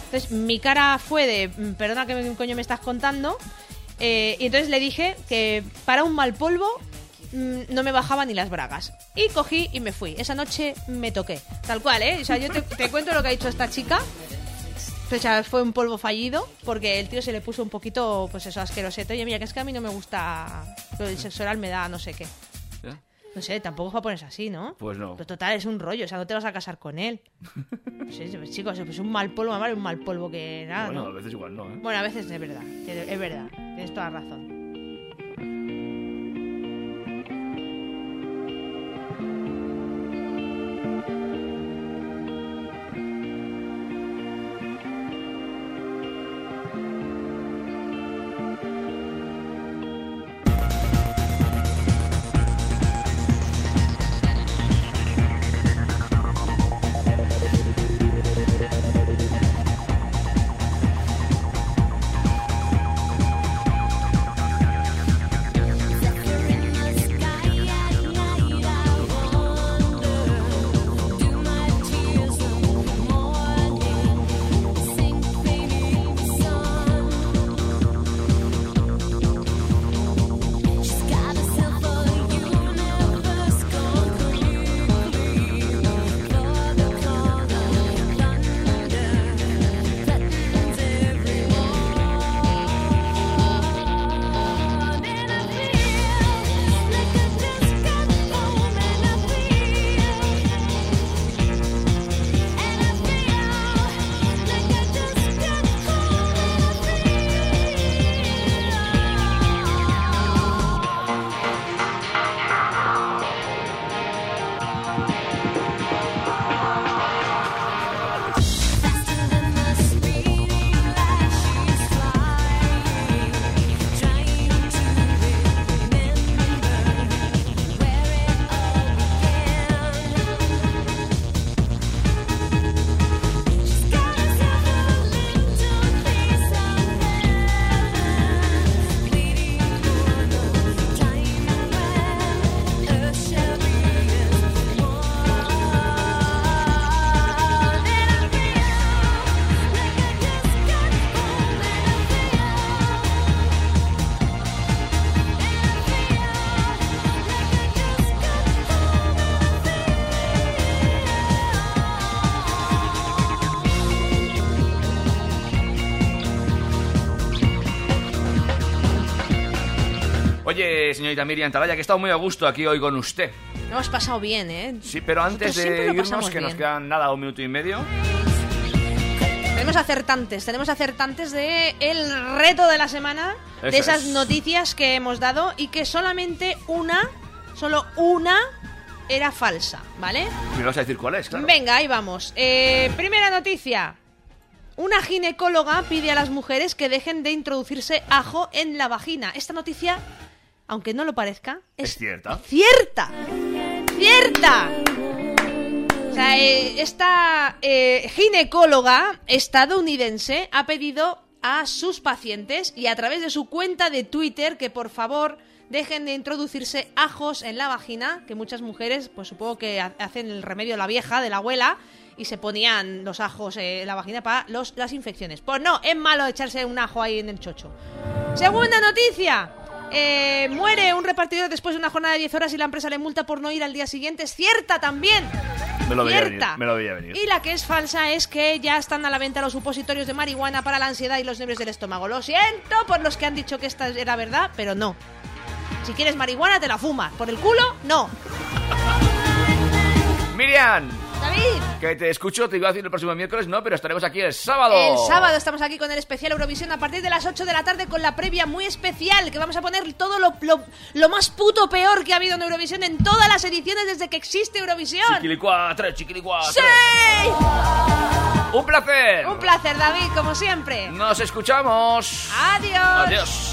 S4: Entonces mi cara fue de, "Mm, perdona que coño me estás contando. eh, y entonces le dije que para un mal polvo mm, no me bajaba ni las bragas. Y cogí y me fui. Esa noche me toqué. Tal cual, ¿eh? O sea, yo te, te cuento lo que ha dicho esta chica. O sea, fue un polvo fallido porque el tío se le puso un poquito, pues eso, asqueroseto. Oye, mira, que es que a mí no me gusta lo del sexo oral, me da no sé qué. No sé, tampoco va a ponerse así, ¿no?
S3: Pues no.
S4: Pero total, es un rollo, o sea, no te vas a casar con él. Sí, sí, pues, chicos, pues un mal polvo, más vale un mal polvo que nada,
S3: bueno,
S4: ¿no?
S3: a veces igual no, ¿eh?
S4: Bueno, a veces es verdad, es es verdad, tienes toda la razón.
S3: Señorita Miriam Talaya, que he estado muy a gusto aquí hoy con usted.
S4: Lo hemos pasado bien, ¿eh?
S3: Sí, pero antes de irnos, que nos quedan nada, un minuto y medio.
S4: Tenemos acertantes, tenemos acertantes de el reto de la semana, de esas
S3: es.
S4: noticias que hemos dado y que solamente una, solo una era falsa, ¿vale?
S3: Me vas a decir cuál es, claro.
S4: Venga, ahí vamos. Eh, primera noticia. Una ginecóloga pide a las mujeres que dejen de introducirse ajo en la vagina. Esta noticia, aunque no lo parezca,
S3: Es
S4: es
S3: cierta.
S4: cierta. ¡Cierta! O sea, eh, esta eh, ginecóloga estadounidense ha pedido a sus pacientes y a través de su cuenta de Twitter que por favor dejen de introducirse ajos en la vagina, que muchas mujeres, pues supongo que ha- hacen el remedio de la vieja, de la abuela, y se ponían los ajos eh, en la vagina para los, las infecciones. Pues no, es malo echarse un ajo ahí en el chocho. Segunda noticia. Eh, muere un repartidor después de una jornada de 10 horas y la empresa le multa por no ir al día siguiente. Es cierta también.
S3: Me lo veía
S4: Cierta.
S3: venir, me lo veía venir.
S4: Y la que es falsa es que ya están a la venta los supositorios de marihuana para la ansiedad y los nervios del estómago. Lo siento por los que han dicho que esta era verdad, pero no. Si quieres marihuana, te la fumas. Por el culo, no.
S3: Miriam,
S4: David.
S3: que te escucho, te iba a decir el próximo miércoles, no, pero estaremos aquí el sábado.
S4: El sábado estamos aquí con el especial Eurovisión a partir de las 8 de la tarde con la previa muy especial, que vamos a poner todo lo, lo, lo más puto peor que ha habido en Eurovisión en todas las ediciones desde que existe Eurovisión.
S3: Chiquilicuá, tres, chiquilicuá,
S4: ¡Sí!
S3: tres. Un placer.
S4: Un placer, David, como siempre.
S3: Nos escuchamos.
S4: Adiós.
S3: Adiós.